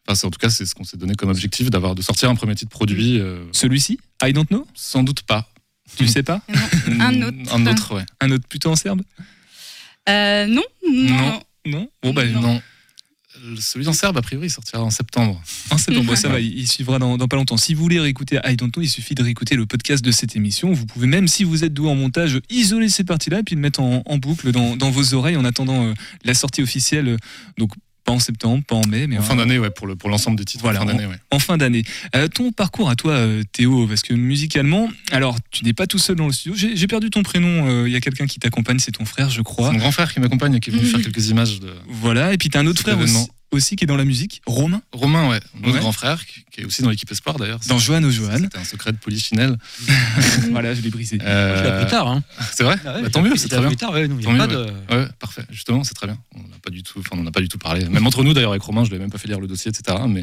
Speaker 10: Enfin, c'est- en tout cas, c'est ce qu'on s'est donné comme objectif d'avoir de sortir un premier titre produit. euh,
Speaker 4: Celui-ci? I don't know?
Speaker 10: sans doute pas.
Speaker 4: Tu le sais pas?
Speaker 12: Un autre.
Speaker 10: Un autre, ouais.
Speaker 4: Un autre plutôt en serbe?
Speaker 12: Euh, non, non, non?
Speaker 4: Non? Bon, bah,
Speaker 10: non. Euh, Celui en serbe, a priori, il sortira en septembre.
Speaker 4: En septembre, ça va, il suivra dans, dans pas longtemps. Si vous voulez réécouter I Don't Know, il suffit de réécouter le podcast de cette émission. Vous pouvez même, si vous êtes doué en montage, isoler ces parties-là et puis le mettre en, en boucle dans, dans vos oreilles en attendant euh, la sortie officielle. euh, Donc pas en septembre, pas en mai, mais
Speaker 10: En fin d'année, ouais, pour le pour l'ensemble des titres.
Speaker 4: Voilà,
Speaker 10: en fin d'année, ouais.
Speaker 4: en fin d'année. Euh, ton parcours à toi, euh, Théo, parce que musicalement, alors tu n'es pas tout seul dans le studio. J'ai perdu ton prénom. euh, Il y a quelqu'un qui t'accompagne, c'est ton frère, je crois.
Speaker 10: C'est mon grand frère qui m'accompagne qui est venu faire quelques images de.
Speaker 4: Voilà. Et puis t'as un autre frère aussi. Aussi qui est dans la musique, Romain.
Speaker 10: Romain, ouais, mon
Speaker 4: Ouais.
Speaker 10: grand frère, qui est aussi dans l'équipe Espoir d'ailleurs.
Speaker 4: Dans Johan au Johan.
Speaker 10: C'était un secret de Polichinelle.
Speaker 4: voilà, je l'ai brisé.
Speaker 10: Euh,
Speaker 1: Je l'ai appris tard. Hein.
Speaker 10: C'est vrai
Speaker 1: Ah ouais,
Speaker 10: Bah, Tant mieux, c'est très bien.
Speaker 1: appris tard, ouais, y a pas
Speaker 10: mieux,
Speaker 1: de-
Speaker 10: ouais. Ouais, parfait. Justement, c'est très bien. On n'a pas du tout, enfin, on n'en a pas du tout parlé. Même entre nous d'ailleurs avec Romain, je l'ai même pas fait lire le dossier, etc. Mais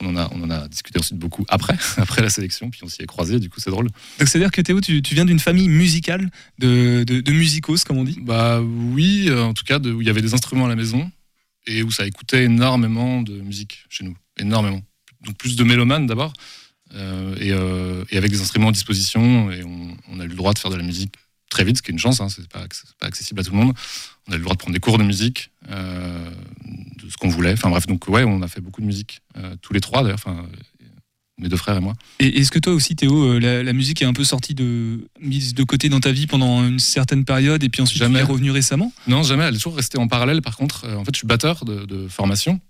Speaker 10: on en a, on en a discuté ensuite beaucoup après, après la sélection, puis on s'y est croisés. Du coup, c'est drôle.
Speaker 4: Donc c'est-à-dire que Théo, tu, tu viens d'une famille musicale, de, de, de musicos, comme on dit?
Speaker 10: Bah oui, euh, en tout cas, de, où il y avait des instruments à la maison et où ça écoutait énormément de musique chez nous, énormément. Donc plus de mélomanes d'abord, euh, et, euh, et avec des instruments à disposition, et on, a eu le droit de faire de la musique très vite, ce qui est une chance, hein, c'est pas, accessible à tout le monde. On a eu le droit de prendre des cours de musique, euh, de ce qu'on voulait. Enfin bref, donc ouais, on a fait beaucoup de musique, tous les trois d'ailleurs, mes deux frères et moi.
Speaker 4: Et est-ce que toi aussi, Théo, euh, la, la musique est un peu sortie de mise de côté dans ta vie pendant une certaine période et puis ensuite
Speaker 10: Jamais.
Speaker 4: tu es revenu récemment?
Speaker 10: Non, jamais. Elle est toujours restée en parallèle. Par contre, Euh, en fait, je suis batteur de, de formation.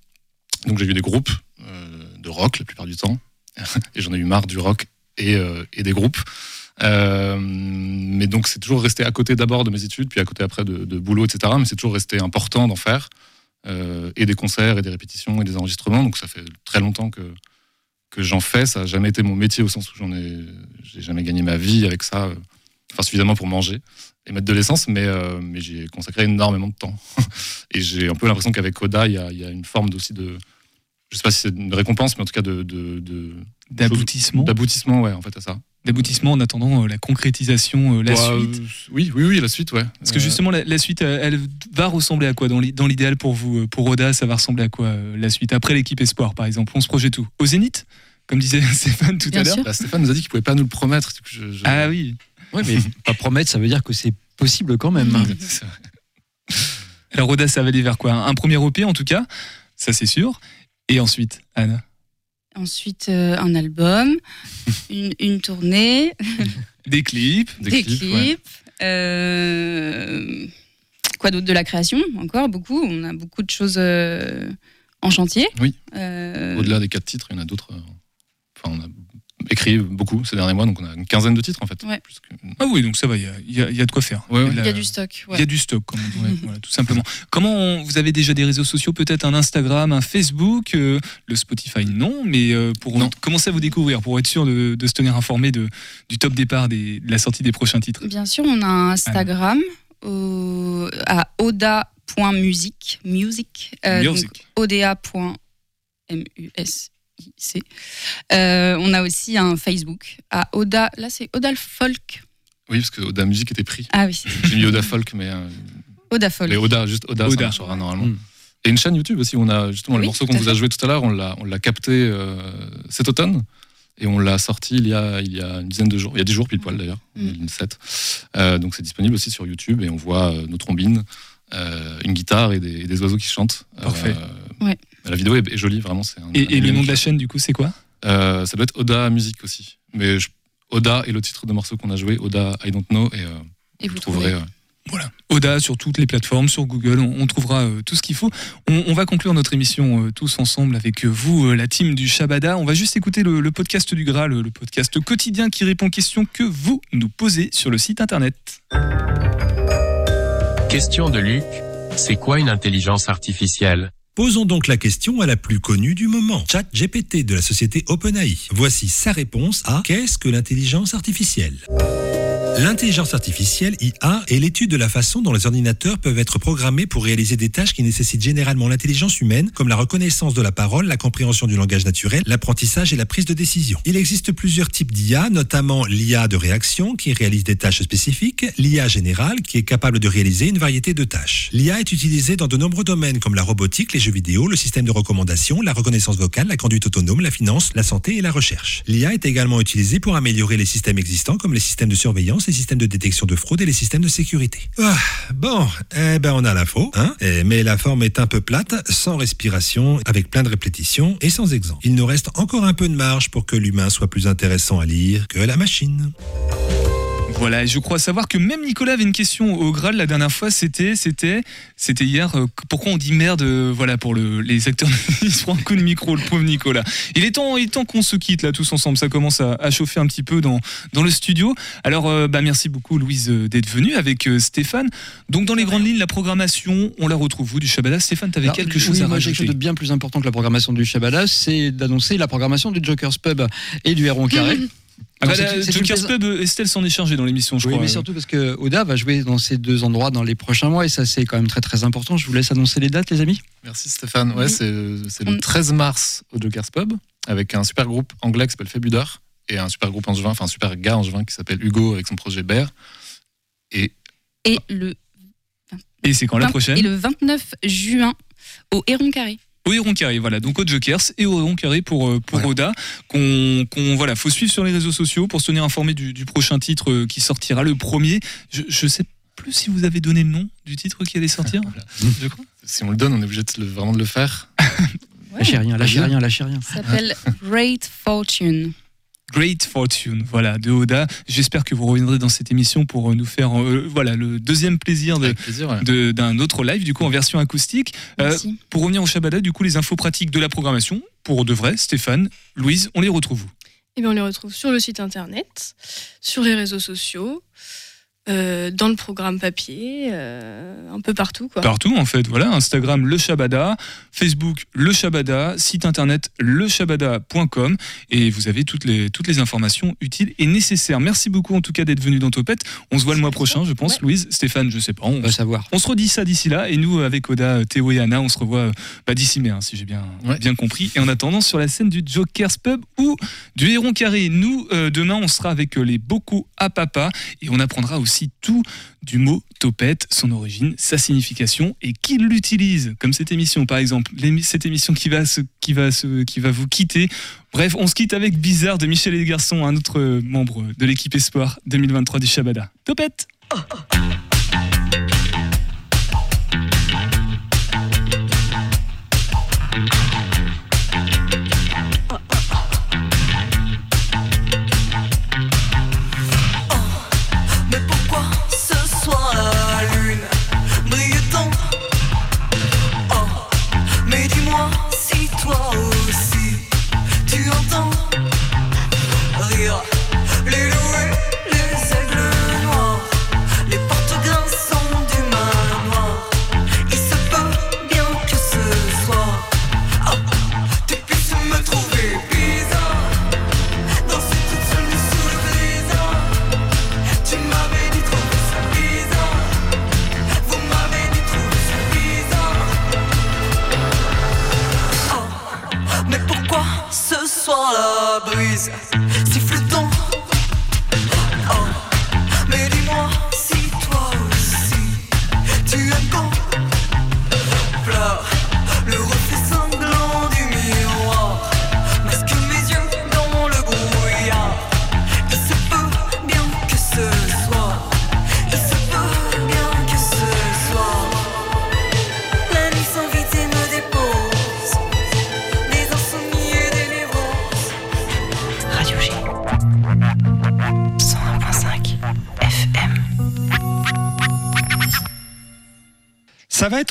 Speaker 10: Donc, j'ai eu des groupes euh, de rock la plupart du temps. et j'en ai eu marre du rock et, euh, et des groupes. Euh, mais donc, c'est toujours resté à côté d'abord de mes études, puis à côté après de, de boulot, etc. Mais c'est toujours resté important d'en faire. Et des concerts, et des répétitions, et des enregistrements. Donc, ça fait très longtemps que, que j'en fais. Ça n'a jamais été mon métier au sens où j'en ai, j'ai jamais gagné ma vie avec ça. euh, Enfin, suffisamment pour manger et mettre de l'essence, mais, euh, mais j'ai consacré énormément de temps. et j'ai un peu l'impression qu'avec Oda, il y y a une forme aussi de. Je sais pas si c'est une récompense, mais en tout cas de-
Speaker 4: D'aboutissement.
Speaker 10: D'aboutissement, ouais, en fait, à ça.
Speaker 4: D'aboutissement en attendant euh, la concrétisation, euh, la
Speaker 10: Bah,
Speaker 4: suite.
Speaker 10: euh, oui, oui, oui, la suite, ouais.
Speaker 4: Parce que justement, la, la suite, elle va ressembler à quoi Dans l'i- dans l'idéal pour vous, pour Oda, ça va ressembler à quoi euh, la suite Après l'équipe Espoir, par exemple, on se projette où? Au Zénith? Comme disait Stéphane tout
Speaker 12: Bien
Speaker 4: à l'heure
Speaker 10: bah, Stéphane nous a dit qu'il pouvait pas nous le promettre. du coup, je- je-
Speaker 4: Ah oui.
Speaker 1: Ouais, mais pas promettre, ça veut dire que c'est possible quand même.
Speaker 4: Alors Oda, ça va aller vers quoi? Un premier EP en tout cas, ça c'est sûr. Et ensuite, Anna?
Speaker 12: Ensuite, euh, un album, une, une tournée,
Speaker 4: Des clips
Speaker 12: des, clips. euh, quoi d'autre De la création, encore beaucoup. On a beaucoup de choses euh, en chantier.
Speaker 10: Oui. Au-delà des quatre titres, il y en a d'autres. Enfin, on a écrit beaucoup ces derniers mois, donc on a une quinzaine de titres en fait.
Speaker 12: Ouais.
Speaker 10: Plus que-
Speaker 4: Ah oui, donc ça va, il y a, il y y a de quoi faire.
Speaker 10: Ouais, ouais.
Speaker 12: Il y a du stock. ouais.
Speaker 4: Il y a du stock, comme on dit, voilà, tout simplement. Comment on- vous avez déjà des réseaux sociaux, peut-être un Instagram, un Facebook, euh, le Spotify non, mais euh, pour
Speaker 10: Non.
Speaker 4: commencer à vous découvrir, pour être sûr de, de se tenir informé de, du top départ des- de la sortie des prochains titres?
Speaker 12: Bien sûr, on a un Instagram au- à oda.music. Music. euh, donc
Speaker 4: Music.
Speaker 12: oda.music. Euh, on a aussi un Facebook à Oda. Là, c'est Oda Folk.
Speaker 10: Oui, parce que Oda Music était pris.
Speaker 12: Ah oui.
Speaker 10: J'ai mis Oda Folk, mais. euh,
Speaker 12: Oda Folk.
Speaker 10: les Oda, juste Oda,
Speaker 4: Oda.
Speaker 10: ça marchera normalement. Et une chaîne YouTube aussi, où on a justement le morceau qu'on vous a joué tout à l'heure, on l'a, on l'a capté euh, cet automne. Et on l'a sorti il y, a, il y a une dizaine de jours, il y a 10 jours pile poil d'ailleurs,
Speaker 12: Mm.
Speaker 10: une 7. Euh, donc c'est disponible aussi sur YouTube et on voit euh, nos trombines, euh, une guitare et des, et des oiseaux qui chantent.
Speaker 4: Parfait.
Speaker 10: Euh,
Speaker 12: Ouais.
Speaker 10: La vidéo est, est jolie, vraiment. Un-
Speaker 4: Et,
Speaker 10: un
Speaker 4: et le nom de la chaîne, du coup, c'est quoi?
Speaker 10: Euh, Ça doit être Oda Music aussi. Mais je- Oda est le titre de morceau qu'on a joué, Oda I Don't Know. Et, euh,
Speaker 12: Et vous
Speaker 10: trouverez. euh,
Speaker 4: Voilà. Oda sur toutes les plateformes, sur Google, on, on trouvera euh, tout ce qu'il faut. On, on va conclure notre émission euh, tous ensemble avec euh, vous, euh, la team du Shabada. On va juste écouter le, le podcast du Graal, le podcast quotidien qui répond aux questions que vous nous posez sur le site internet.
Speaker 15: Question de Luc. C'est quoi une intelligence artificielle?
Speaker 16: Posons donc la question à la plus connue du moment, ChatGPT de la société OpenAI. Voici sa réponse à Qu'est-ce que l'intelligence artificielle? L'intelligence artificielle, IA, est l'étude de la façon dont les ordinateurs peuvent être programmés pour réaliser des tâches qui nécessitent généralement l'intelligence humaine, comme la reconnaissance de la parole, la compréhension du langage naturel, l'apprentissage et la prise de décision. Il existe plusieurs types d'IA, notamment l'IA de réaction, qui réalise des tâches spécifiques, l'IA générale, qui est capable de réaliser une variété de tâches. L'IA est utilisée dans de nombreux domaines comme la robotique, les jeux vidéo, le système de recommandation, la reconnaissance vocale, la conduite autonome, la finance, la santé et la recherche. L'IA est également utilisée pour améliorer les systèmes existants comme les systèmes de surveillance, les systèmes de détection de fraude et les systèmes de sécurité. Ah, bon, eh ben on a l'info, hein, Eh, mais la forme est un peu plate, sans respiration, avec plein de répétitions et sans exemple. Il nous reste encore un peu de marge pour que l'humain soit plus intéressant à lire que la machine.
Speaker 4: Voilà, et je crois savoir que même Nicolas avait une question au Graal la dernière fois. C'était, c'était, c'était hier. euh, pourquoi on dit merde euh, Voilà pour le, les acteurs. Il se prend un coup de micro, le pauvre Nicolas. Il est temps, il est temps qu'on se quitte là tous ensemble. Ça commence à, à chauffer un petit peu dans dans le studio. Alors, euh, bah merci beaucoup Louise euh, d'être venue avec euh, Stéphane. Donc dans les grandes lignes, la programmation, on la retrouve vous du Shabada. Stéphane, tu avais
Speaker 1: Alors,
Speaker 4: quelque chose
Speaker 1: oui,
Speaker 4: à
Speaker 1: moi, j'ai quelque
Speaker 4: rajouter
Speaker 1: chose de bien plus important que la programmation du Shabada, c'est d'annoncer la programmation du Joker's Pub et du Héron Carré.
Speaker 4: Ah bah, Pub, euh, Estelle s'en est chargée dans l'émission, je
Speaker 1: Oui,
Speaker 4: crois.
Speaker 1: mais surtout parce que Oda va jouer dans ces deux endroits dans les prochains mois et ça c'est quand même très très important. Je vous laisse annoncer les dates, les amis.
Speaker 10: Merci Stéphane. Ouais,
Speaker 1: Oui.
Speaker 10: c'est c'est le
Speaker 1: On-
Speaker 10: 13 mars au Joker's Pub avec un super groupe anglais qui s'appelle Febudar et un super groupe angevin, enfin un super gars angevin qui s'appelle Hugo avec son projet Bear. Et
Speaker 12: Et le,
Speaker 4: Et c'est quand la
Speaker 12: 20
Speaker 4: prochaine
Speaker 12: Et le 29 juin au Héron Carré.
Speaker 4: Au Héron Carré, voilà, donc au Jokers et au Héron Carré pour, euh, pour Oda, qu'on, qu'on- voilà, faut suivre sur les réseaux sociaux pour se tenir informé du, du prochain titre euh, qui sortira le premier. Je, je sais plus si vous avez donné le nom du titre qui allait sortir. je crois.
Speaker 10: si on le donne, on est obligé de le- vraiment de le faire.
Speaker 1: Lâchez rien, lâchez rien, lâchez rien.
Speaker 12: Ça s'appelle Great Fortune.
Speaker 4: Great Fortune, voilà, de Oda. J'espère que vous reviendrez dans cette émission pour euh, nous faire euh, voilà, le deuxième plaisir de-
Speaker 10: plaisir, ouais.
Speaker 4: de- d'un autre live, du coup en version acoustique. Euh, pour revenir au Shabada, du coup, les infos pratiques de la programmation, pour de vrai, Stéphane, Louise, on les retrouve où?
Speaker 9: Et bien, on les retrouve sur le site internet, sur les réseaux sociaux, euh, dans le programme papier, euh, un peu partout. Quoi.
Speaker 4: Partout en fait, voilà, Instagram le Shabada, Facebook le Shabada, site internet leshabada.com et vous avez toutes les, toutes les informations utiles et nécessaires. Merci beaucoup en tout cas d'être venu dans Topette. On se voit le mois prochain, je pense. Louise, Stéphane, je sais pas. On
Speaker 1: va savoir.
Speaker 4: On se redit ça d'ici là et nous avec Oda, Théo et Anna, on se revoit bah, d'ici mai, hein, si j'ai bien, bien compris. Et en attendant, sur la scène du Joker's Pub ou du Héron Carré, nous euh, demain on sera avec les Bocaux à Papa et on apprendra aussi tout du mot topette, son origine, sa signification et qui l'utilise, comme cette émission par exemple, cette émission qui va, qui, va qui va vous quitter. Bref, on se quitte avec Bizarre de Michel et les garçons, un autre membre de l'équipe Espoir 2023 du Shabada. Topette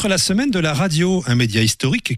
Speaker 17: la semaine de la radio, un média historique